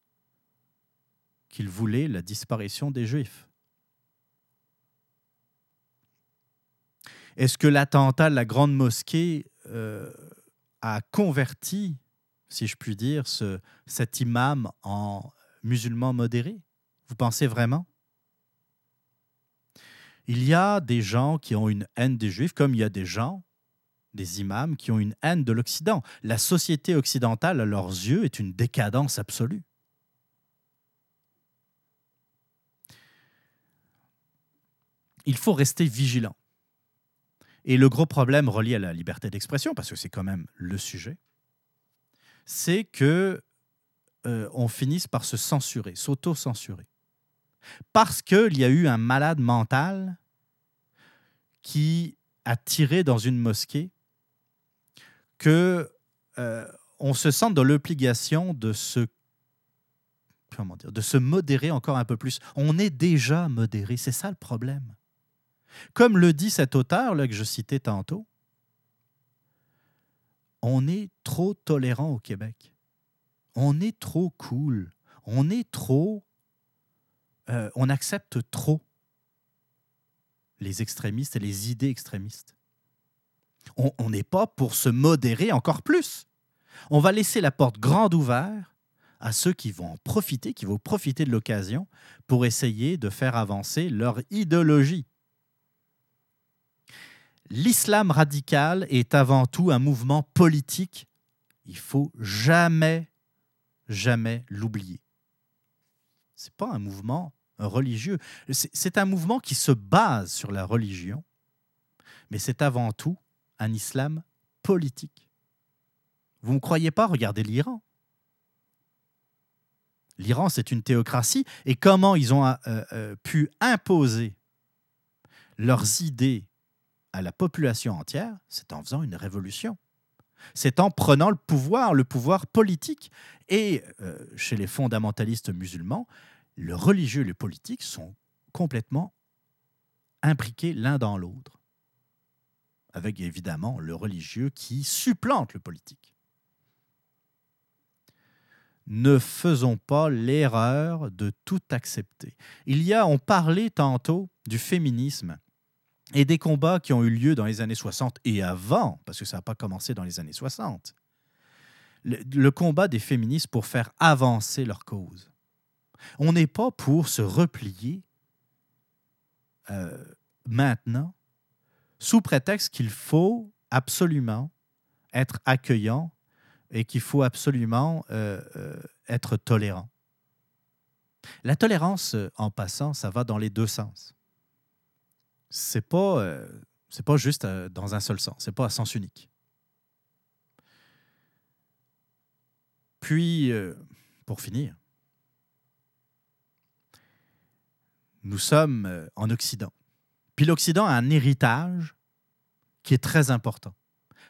qu'il voulait la disparition des Juifs. Est-ce que l'attentat de la Grande Mosquée euh, a converti, si je puis dire, ce, cet imam en musulman modéré? Vous pensez vraiment? Il y a des gens qui ont une haine des Juifs, comme il y a des gens des imams qui ont une haine de l'Occident. La société occidentale, à leurs yeux, est une décadence absolue. Il faut rester vigilant. Et le gros problème relié à la liberté d'expression, parce que c'est quand même le sujet, c'est que euh, on finisse par se censurer, s'auto-censurer. Parce qu'il y a eu un malade mental qui a tiré dans une mosquée que euh, on se sente dans l'obligation de se comment dire, de se modérer encore un peu plus. On est déjà modéré, c'est ça le problème. Comme le dit cet auteur que je citais tantôt, on est trop tolérant au Québec. On est trop cool. On est trop. Euh, on accepte trop les extrémistes et les idées extrémistes on n'est pas pour se modérer encore plus. On va laisser la porte grande ouverte à ceux qui vont en profiter, qui vont profiter de l'occasion pour essayer de faire avancer leur idéologie. L'islam radical est avant tout un mouvement politique. Il faut jamais, jamais l'oublier. Ce n'est pas un mouvement religieux. C'est un mouvement qui se base sur la religion, mais c'est avant tout un islam politique. Vous ne croyez pas? Regardez l'Iran. L'Iran, c'est une théocratie, et comment ils ont euh, euh, pu imposer leurs idées à la population entière, c'est en faisant une révolution. C'est en prenant le pouvoir, le pouvoir politique. Et euh, chez les fondamentalistes musulmans, le religieux et le politique sont complètement imbriqués l'un dans l'autre, avec évidemment le religieux qui supplante le politique. Ne faisons pas l'erreur de tout accepter. Il y a, on parlait tantôt du féminisme et des combats qui ont eu lieu dans les années 60 et avant, parce que ça n'a pas commencé dans les années 60. Le, combat des féministes pour faire avancer leur cause. On n'est pas pour se replier euh, maintenant sous prétexte qu'il faut absolument être accueillant et qu'il faut absolument euh, euh, être tolérant. La tolérance, en passant, ça va dans les deux sens. C'est pas, c'est pas juste dans un seul sens, c'est pas à sens unique. Puis, pour finir, nous sommes euh, en Occident. Puis l'Occident a un héritage qui est très important.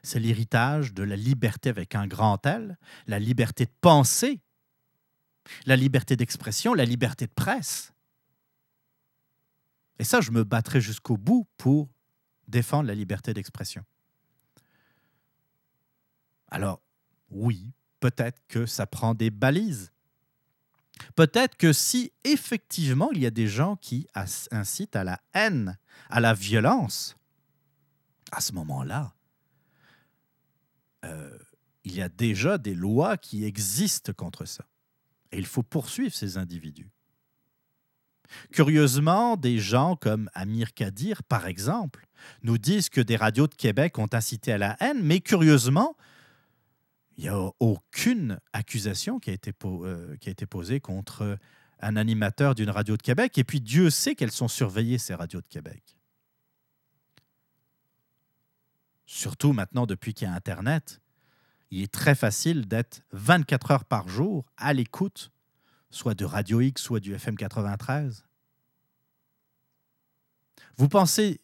C'est l'héritage de la liberté avec un grand L, la liberté de penser, la liberté d'expression, la liberté de presse. Et ça, je me battrai jusqu'au bout pour défendre la liberté d'expression. Alors, oui, peut-être que ça prend des balises. Peut-être que si effectivement il y a des gens qui incitent à la haine, à la violence, à ce moment-là, euh, il y a déjà des lois qui existent contre ça. Et il faut poursuivre ces individus. Curieusement, des gens comme Amir Kadir, par exemple, nous disent que des radios de Québec ont incité à la haine, mais curieusement, il n'y a aucune accusation qui a, été euh, qui a été posée contre un animateur d'une radio de Québec. Et puis Dieu sait qu'elles sont surveillées, ces radios de Québec. Surtout maintenant, depuis qu'il y a Internet, il est très facile d'être 24 heures par jour à l'écoute, soit de Radio X, soit du FM 93. Vous pensez,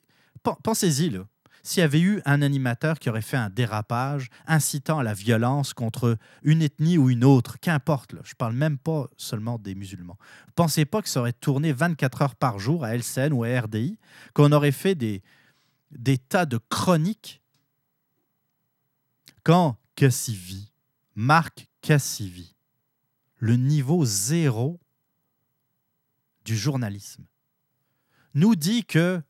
pensez-y, là s'il y avait eu un animateur qui aurait fait un dérapage incitant à la violence contre une ethnie ou une autre, qu'importe, je ne parle même pas seulement des musulmans. Pensez pas que ça aurait tourné 24 heures par jour à LCN ou à RDI, qu'on aurait fait des, des tas de chroniques? Quand Cassivi, Marc Cassivi, le niveau zéro du journalisme, nous dit que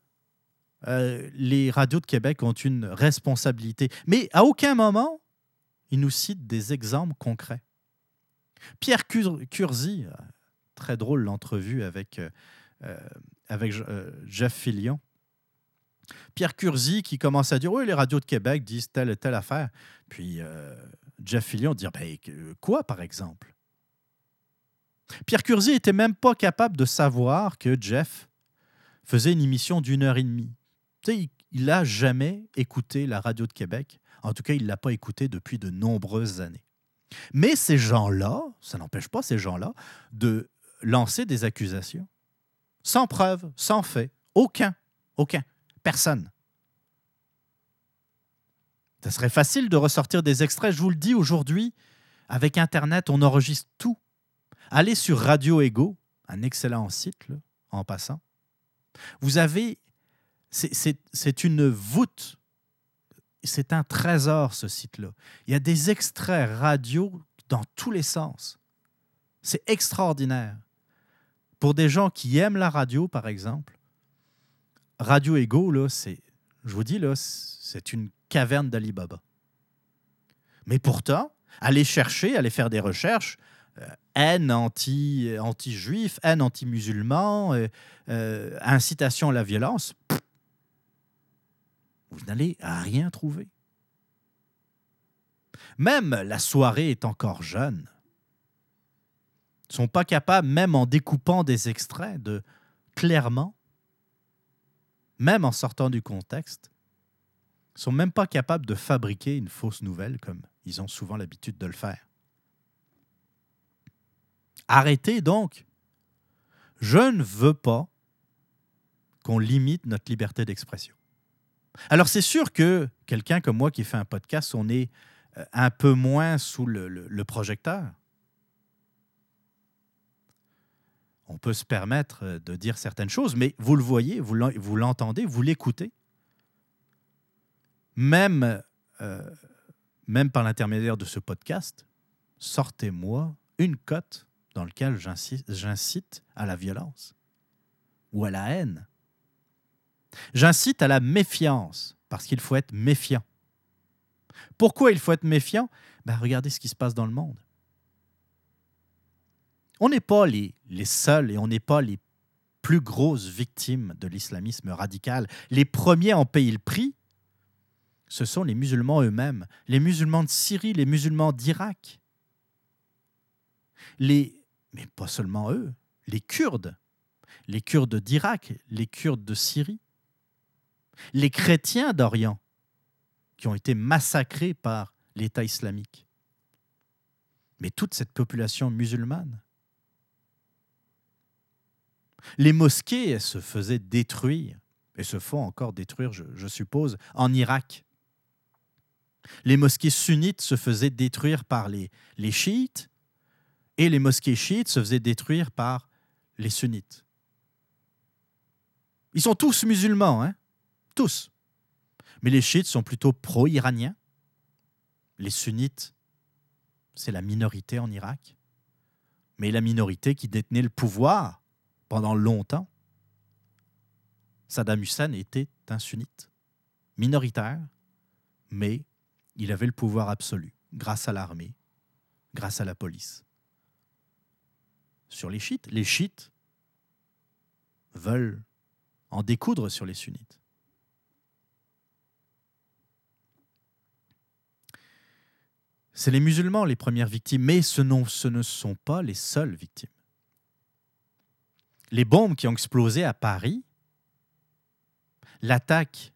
euh, les radios de Québec ont une responsabilité. Mais à aucun moment, il nous cite des exemples concrets. Pierre Curzi, euh, très drôle l'entrevue avec, euh, Jeff Fillion. Pierre Curzi qui commence à dire Oui, les radios de Québec disent telle et telle affaire. Puis Jeff Fillion dit ben, Quoi, par exemple? Pierre Curzi n'était même pas capable de savoir que Jeff faisait une émission d'une heure et demie il n'a jamais écouté la radio de Québec. En tout cas, il ne l'a pas écouté depuis de nombreuses années. Mais ces gens-là, ça n'empêche pas ces gens-là de lancer des accusations sans preuve, sans fait. Aucun. Aucun. Personne. Ça serait facile de ressortir des extraits. Je vous le dis aujourd'hui, avec Internet, on enregistre tout. Allez sur Radio Ego, un excellent site en passant. Vous avez c'est une voûte. C'est un trésor, ce site-là. Il y a des extraits radio dans tous les sens. C'est extraordinaire. Pour des gens qui aiment la radio, par exemple, Radio Ego, là, je vous dis, c'est une caverne d'Alibaba. Mais pourtant, aller chercher, aller faire des recherches, haine anti, anti-juif, haine anti-musulman, euh, euh, incitation à la violence, vous n'allez rien trouver. Même la soirée est encore jeune. Ils ne sont pas capables, même en découpant des extraits, de clairement, même en sortant du contexte, ils ne sont même pas capables de fabriquer une fausse nouvelle comme ils ont souvent l'habitude de le faire. Arrêtez donc. Je ne veux pas qu'on limite notre liberté d'expression. Alors c'est sûr que quelqu'un comme moi qui fait un podcast, on est euh, un peu moins sous le, projecteur. on peut se permettre de dire certaines choses, mais vous le voyez, vous l'entendez, vous l'écoutez. Même, euh, même par l'intermédiaire de ce podcast, sortez-moi une cote dans laquelle j'incite à la violence ou à la haine. J'incite à la méfiance, parce qu'il faut être méfiant. Pourquoi il faut être méfiant? Ben, Regardez ce qui se passe dans le monde. On n'est pas les, les seuls et on n'est pas les plus grosses victimes de l'islamisme radical. Les premiers en payer le prix, ce sont les musulmans eux-mêmes, les musulmans de Syrie, les musulmans d'Irak. Les, mais pas seulement eux, les Kurdes, les Kurdes d'Irak, les Kurdes de Syrie, les chrétiens d'Orient qui ont été massacrés par l'État islamique. Mais toute cette population musulmane. Les mosquées se faisaient détruire, et se font encore détruire, je suppose, en Irak. Les mosquées sunnites se faisaient détruire par les, les chiites et les mosquées chiites se faisaient détruire par les sunnites. Ils sont tous musulmans, hein tous. Mais les chiites sont plutôt pro-iraniens. Les sunnites, c'est la minorité en Irak. Mais la minorité qui détenait le pouvoir pendant longtemps. Saddam Hussein était un sunnite, minoritaire, mais il avait le pouvoir absolu, grâce à l'armée, grâce à la police. Sur les chiites, les chiites veulent en découdre sur les sunnites. C'est les musulmans les premières victimes, mais ce, ne sont pas les seules victimes. Les bombes qui ont explosé à Paris, l'attaque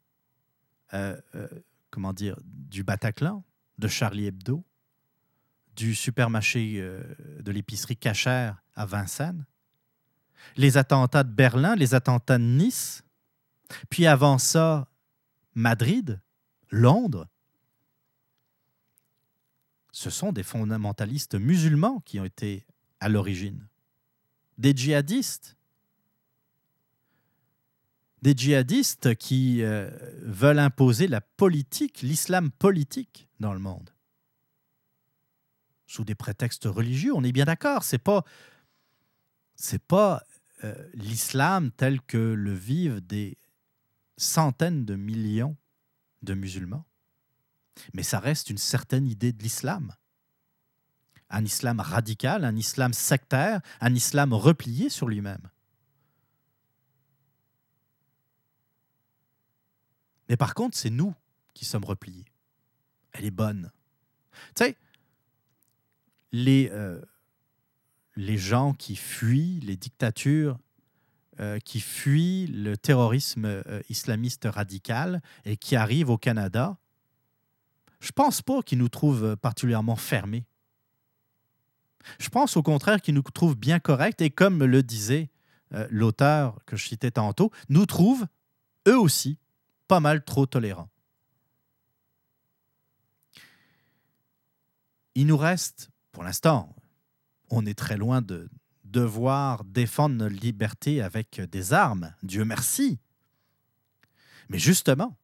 euh, euh, comment dire, du Bataclan, de Charlie Hebdo, du supermarché euh, de l'épicerie cachère à Vincennes, les attentats de Berlin, les attentats de Nice, puis avant ça, Madrid, Londres. Ce sont des fondamentalistes musulmans qui ont été à l'origine, des djihadistes des djihadistes qui euh, veulent imposer la politique, l'islam politique dans le monde. Sous des prétextes religieux, on est bien d'accord, c'est pas pas euh, l'islam tel que le vivent des centaines de millions de musulmans. Mais ça reste une certaine idée de l'islam. Un islam radical, un islam sectaire, un islam replié sur lui-même. Mais par contre, c'est nous qui sommes repliés. Elle est bonne. Tu sais, les, euh, les gens qui fuient les dictatures, euh, qui fuient le terrorisme euh, islamiste radical et qui arrivent au Canada, je pense pas qu'ils nous trouvent particulièrement fermés. Je pense au contraire qu'ils nous trouvent bien corrects et comme le disait l'auteur que je citais tantôt, nous trouvent eux aussi pas mal trop tolérant. Il nous reste, pour l'instant, on est très loin de devoir défendre nos libertés avec des armes, Dieu merci. Mais justement,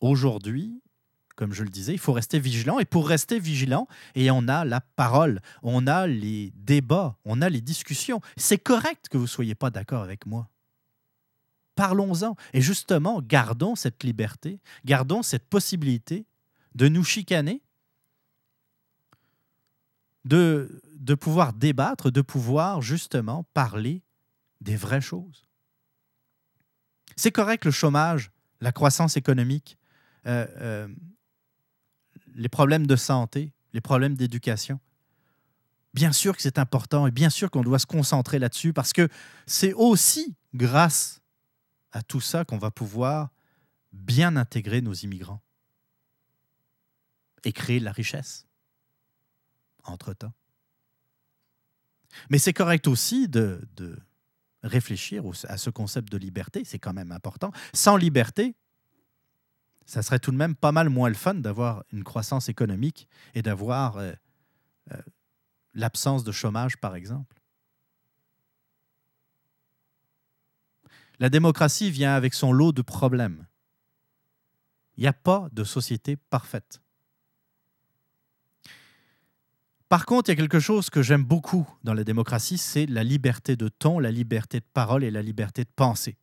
aujourd'hui, comme je le disais, il faut rester vigilant. Et pour rester vigilant, et on a la parole, on a les débats, on a les discussions. C'est correct que vous ne soyez pas d'accord avec moi. Parlons-en. Et justement, gardons cette liberté, gardons cette possibilité de nous chicaner, de, de pouvoir débattre, de pouvoir justement parler des vraies choses. C'est correct le chômage, la croissance économique, euh, euh, les problèmes de santé, les problèmes d'éducation. Bien sûr que c'est important et bien sûr qu'on doit se concentrer là-dessus parce que c'est aussi grâce à tout ça qu'on va pouvoir bien intégrer nos immigrants et créer la richesse entre-temps. Mais c'est correct aussi de, de réfléchir à ce concept de liberté, c'est quand même important. Sans liberté, ça serait tout de même pas mal moins le fun d'avoir une croissance économique et d'avoir euh, euh, l'absence de chômage, par exemple. La démocratie vient avec son lot de problèmes. Il n'y a pas de société parfaite. Par contre, il y a quelque chose que j'aime beaucoup dans la démocratie, c'est la liberté de ton, la liberté de parole et la liberté de penser.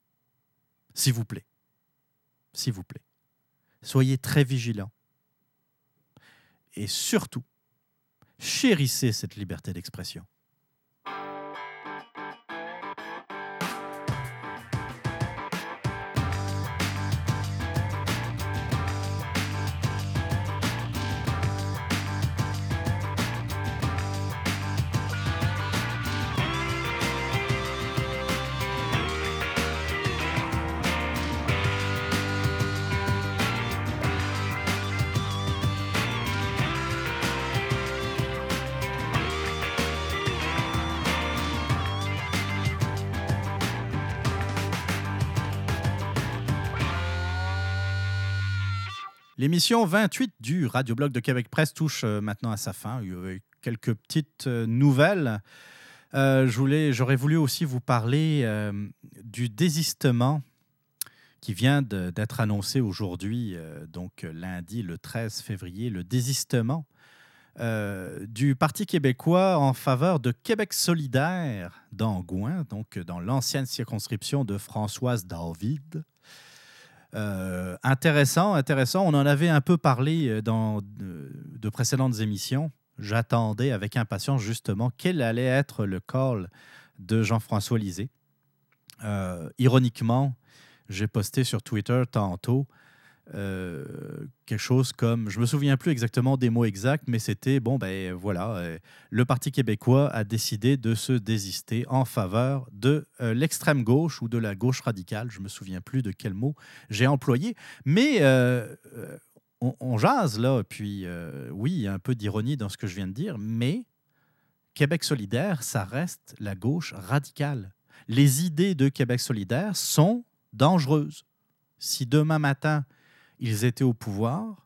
S'il vous plaît. S'il vous plaît. Soyez très vigilants. Et surtout, chérissez cette liberté d'expression. L'émission 28 du Radioblog de Québec Presse touche euh, maintenant à sa fin. Il y a quelques petites euh, nouvelles. Euh, j'aurais voulu aussi vous parler du désistement qui vient d'être annoncé aujourd'hui, donc lundi le 13 février, le désistement du Parti québécois en faveur de Québec solidaire d'Angouin, donc dans l'ancienne circonscription de Françoise David. Euh, intéressant, intéressant. On en avait un peu parlé euh, dans de, précédentes émissions. J'attendais avec impatience justement quel allait être le call de Jean-François Lisée. Euh, ironiquement, j'ai posté sur Twitter tantôt euh, quelque chose comme, je me souviens plus exactement des mots exacts, mais c'était bon, ben voilà, euh, le Parti québécois a décidé de se désister en faveur de euh, l'extrême gauche ou de la gauche radicale. Je me souviens plus de quel mot j'ai employé, mais on, on, jase là, puis oui, il y a un peu d'ironie dans ce que je viens de dire, mais Québec solidaire, ça reste la gauche radicale. Les idées de Québec solidaire sont dangereuses. Si demain matin, ils étaient au pouvoir.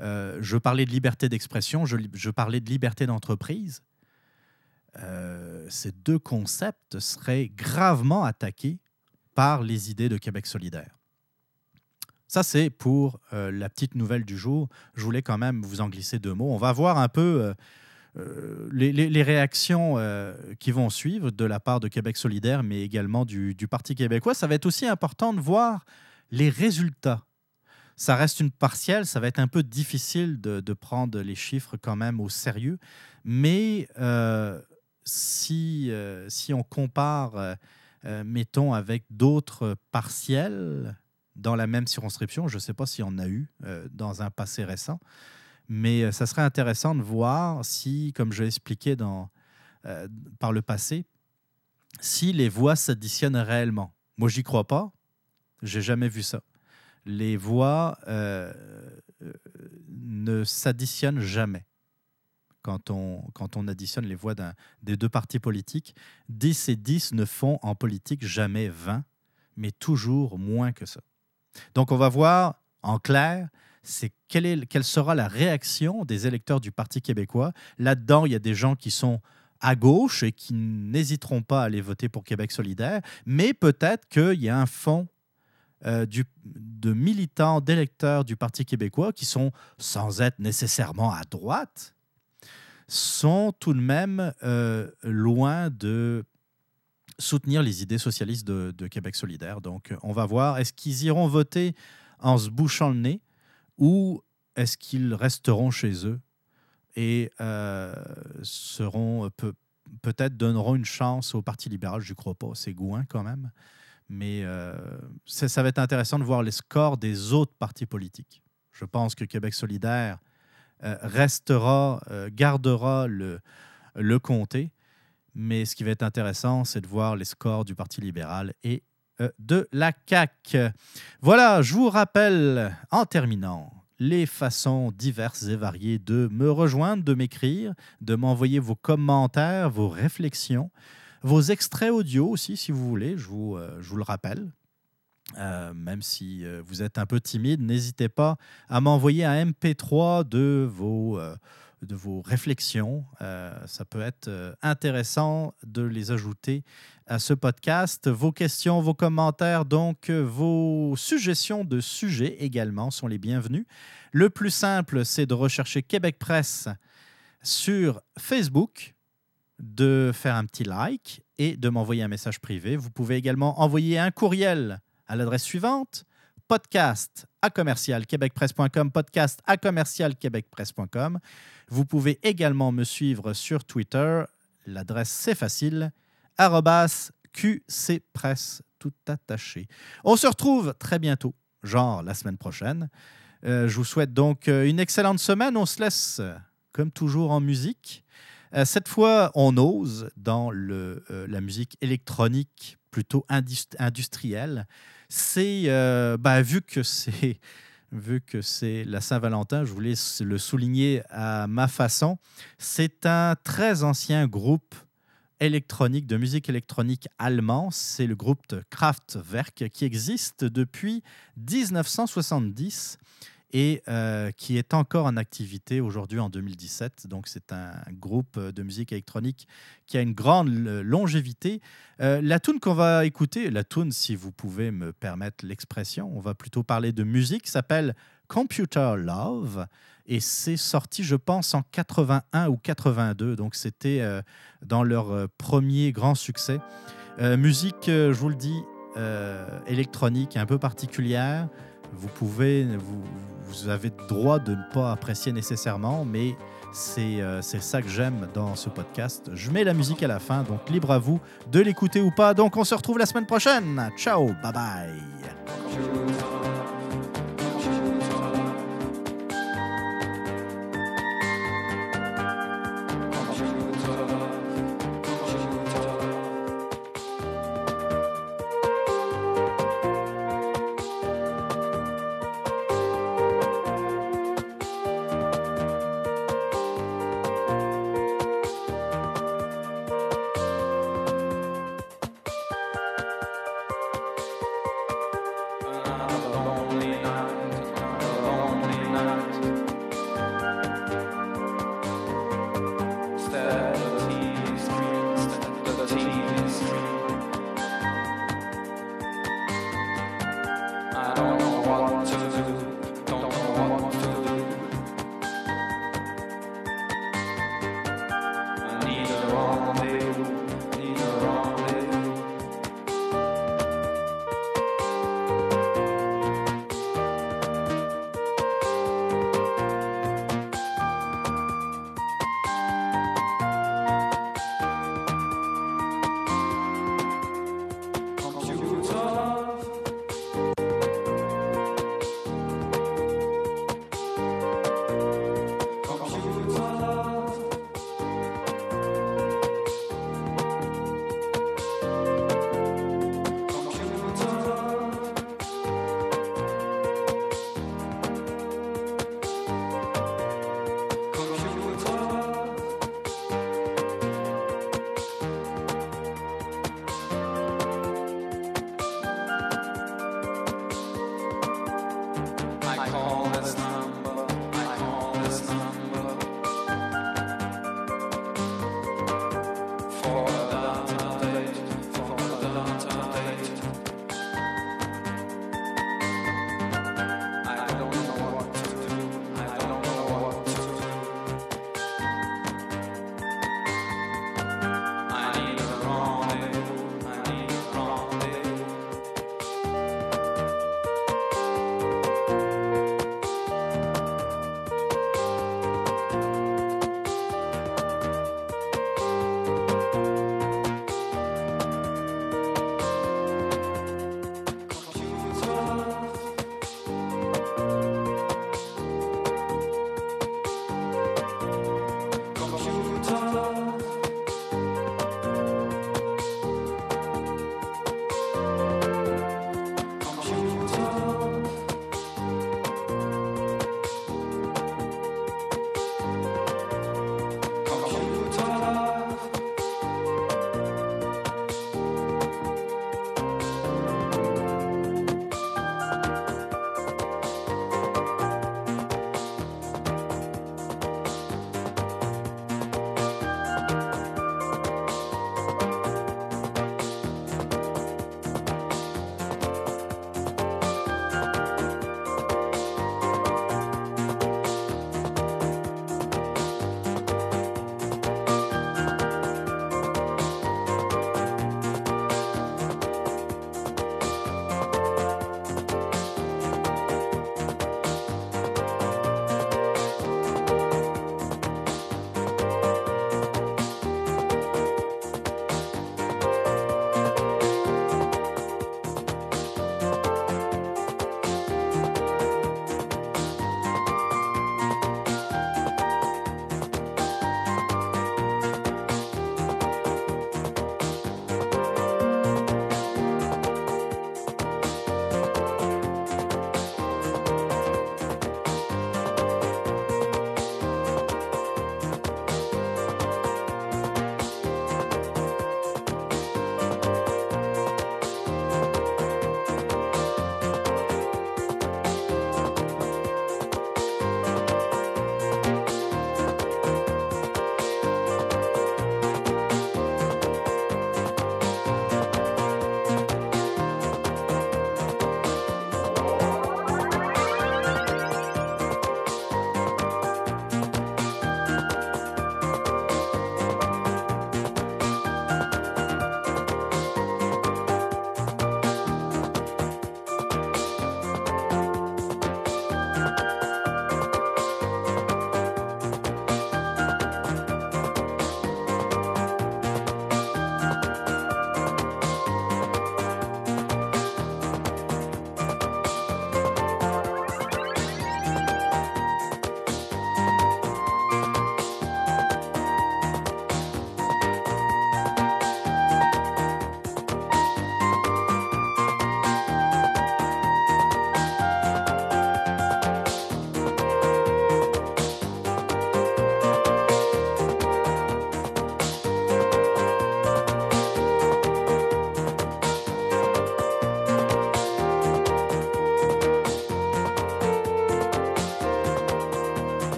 Euh, je parlais de liberté d'expression, je, parlais de liberté d'entreprise. Euh, ces deux concepts seraient gravement attaqués par les idées de Québec solidaire. Ça, c'est pour euh, la petite nouvelle du jour. Je voulais quand même vous en glisser deux mots. On va voir un peu les, réactions qui vont suivre de la part de Québec solidaire, mais également du, du Parti québécois. Ça va être aussi important de voir les résultats ça reste une partielle, ça va être un peu difficile de, prendre les chiffres quand même au sérieux, mais euh, si, euh, si on compare, euh, mettons, avec d'autres partiels dans la même circonscription, je ne sais pas s'il y en a eu dans un passé récent, mais ça serait intéressant de voir si, comme je l'ai expliqué dans, par le passé, si les voix s'additionnent réellement. Moi, j'y crois pas. J'ai jamais vu ça les voix euh, euh, ne s'additionnent jamais quand on, quand on additionne les voix des deux partis politiques. 10 et 10 ne font en politique jamais 20, mais toujours moins que ça. Donc on va voir en clair, c'est quelle, quelle sera la réaction des électeurs du Parti québécois. Là-dedans, il y a des gens qui sont à gauche et qui n'hésiteront pas à aller voter pour Québec solidaire, mais peut-être qu'il y a un fond euh, de militants, d'électeurs du Parti québécois qui sont, sans être nécessairement à droite, sont tout de même euh, loin de soutenir les idées socialistes de, Québec solidaire. Donc, on va voir, est-ce qu'ils iront voter en se bouchant le nez ou est-ce qu'ils resteront chez eux et euh, seront peut, peut-être donneront une chance au Parti libéral, je ne crois pas, c'est Gouin quand même, mais euh, ça, va être intéressant de voir les scores des autres partis politiques. Je pense que Québec solidaire euh, restera, euh, gardera le, le comté, mais ce qui va être intéressant, c'est de voir les scores du Parti libéral et de la CAQ. Voilà, je vous rappelle, en terminant, les façons diverses et variées de me rejoindre, de m'écrire, de m'envoyer vos commentaires, vos réflexions. Vos extraits audio aussi, si vous voulez, je vous, euh, le rappelle. Euh, même si euh, vous êtes un peu timide, n'hésitez pas à m'envoyer un MP3 de vos de vos réflexions. Ça peut être intéressant de les ajouter à ce podcast. Vos questions, vos commentaires, donc vos suggestions de sujets également sont les bienvenus. Le plus simple, c'est de rechercher Québec Presse sur Facebook, de faire un petit like et de m'envoyer un message privé. Vous pouvez également envoyer un courriel à l'adresse suivante podcast à commercial québecpresse.com, podcast à commercial québecpresse.com. Vous pouvez également me suivre sur Twitter. L'adresse, c'est facile, qcpresse, tout attaché. On se retrouve très bientôt, genre la semaine prochaine. Euh, je vous souhaite donc euh, une excellente semaine. On se laisse, comme toujours, en musique. Euh, cette fois, on ose dans le, la musique électronique plutôt industrielle c'est euh, bah, vu que c'est vu que c'est la Saint-Valentin, je voulais le souligner à ma façon. C'est un très ancien groupe électronique, de musique électronique allemand. C'est le groupe Kraftwerk qui existe depuis 1970 et euh, qui est encore en activité aujourd'hui en 2017. Donc c'est un groupe de musique électronique qui a une grande longévité. Euh, la tune qu'on va écouter, la tune si vous pouvez me permettre l'expression, on va plutôt parler de musique, s'appelle Computer Love et c'est sorti je pense en 81 ou 82. Donc c'était euh, dans leur premier grand succès. musique, je vous le dis, électronique un peu particulière vous pouvez, vous, avez droit de ne pas apprécier nécessairement, mais euh, c'est ça que j'aime dans ce podcast. Je mets la musique à la fin, donc libre à vous de l'écouter ou pas. Donc on se retrouve la semaine prochaine. Ciao, bye bye.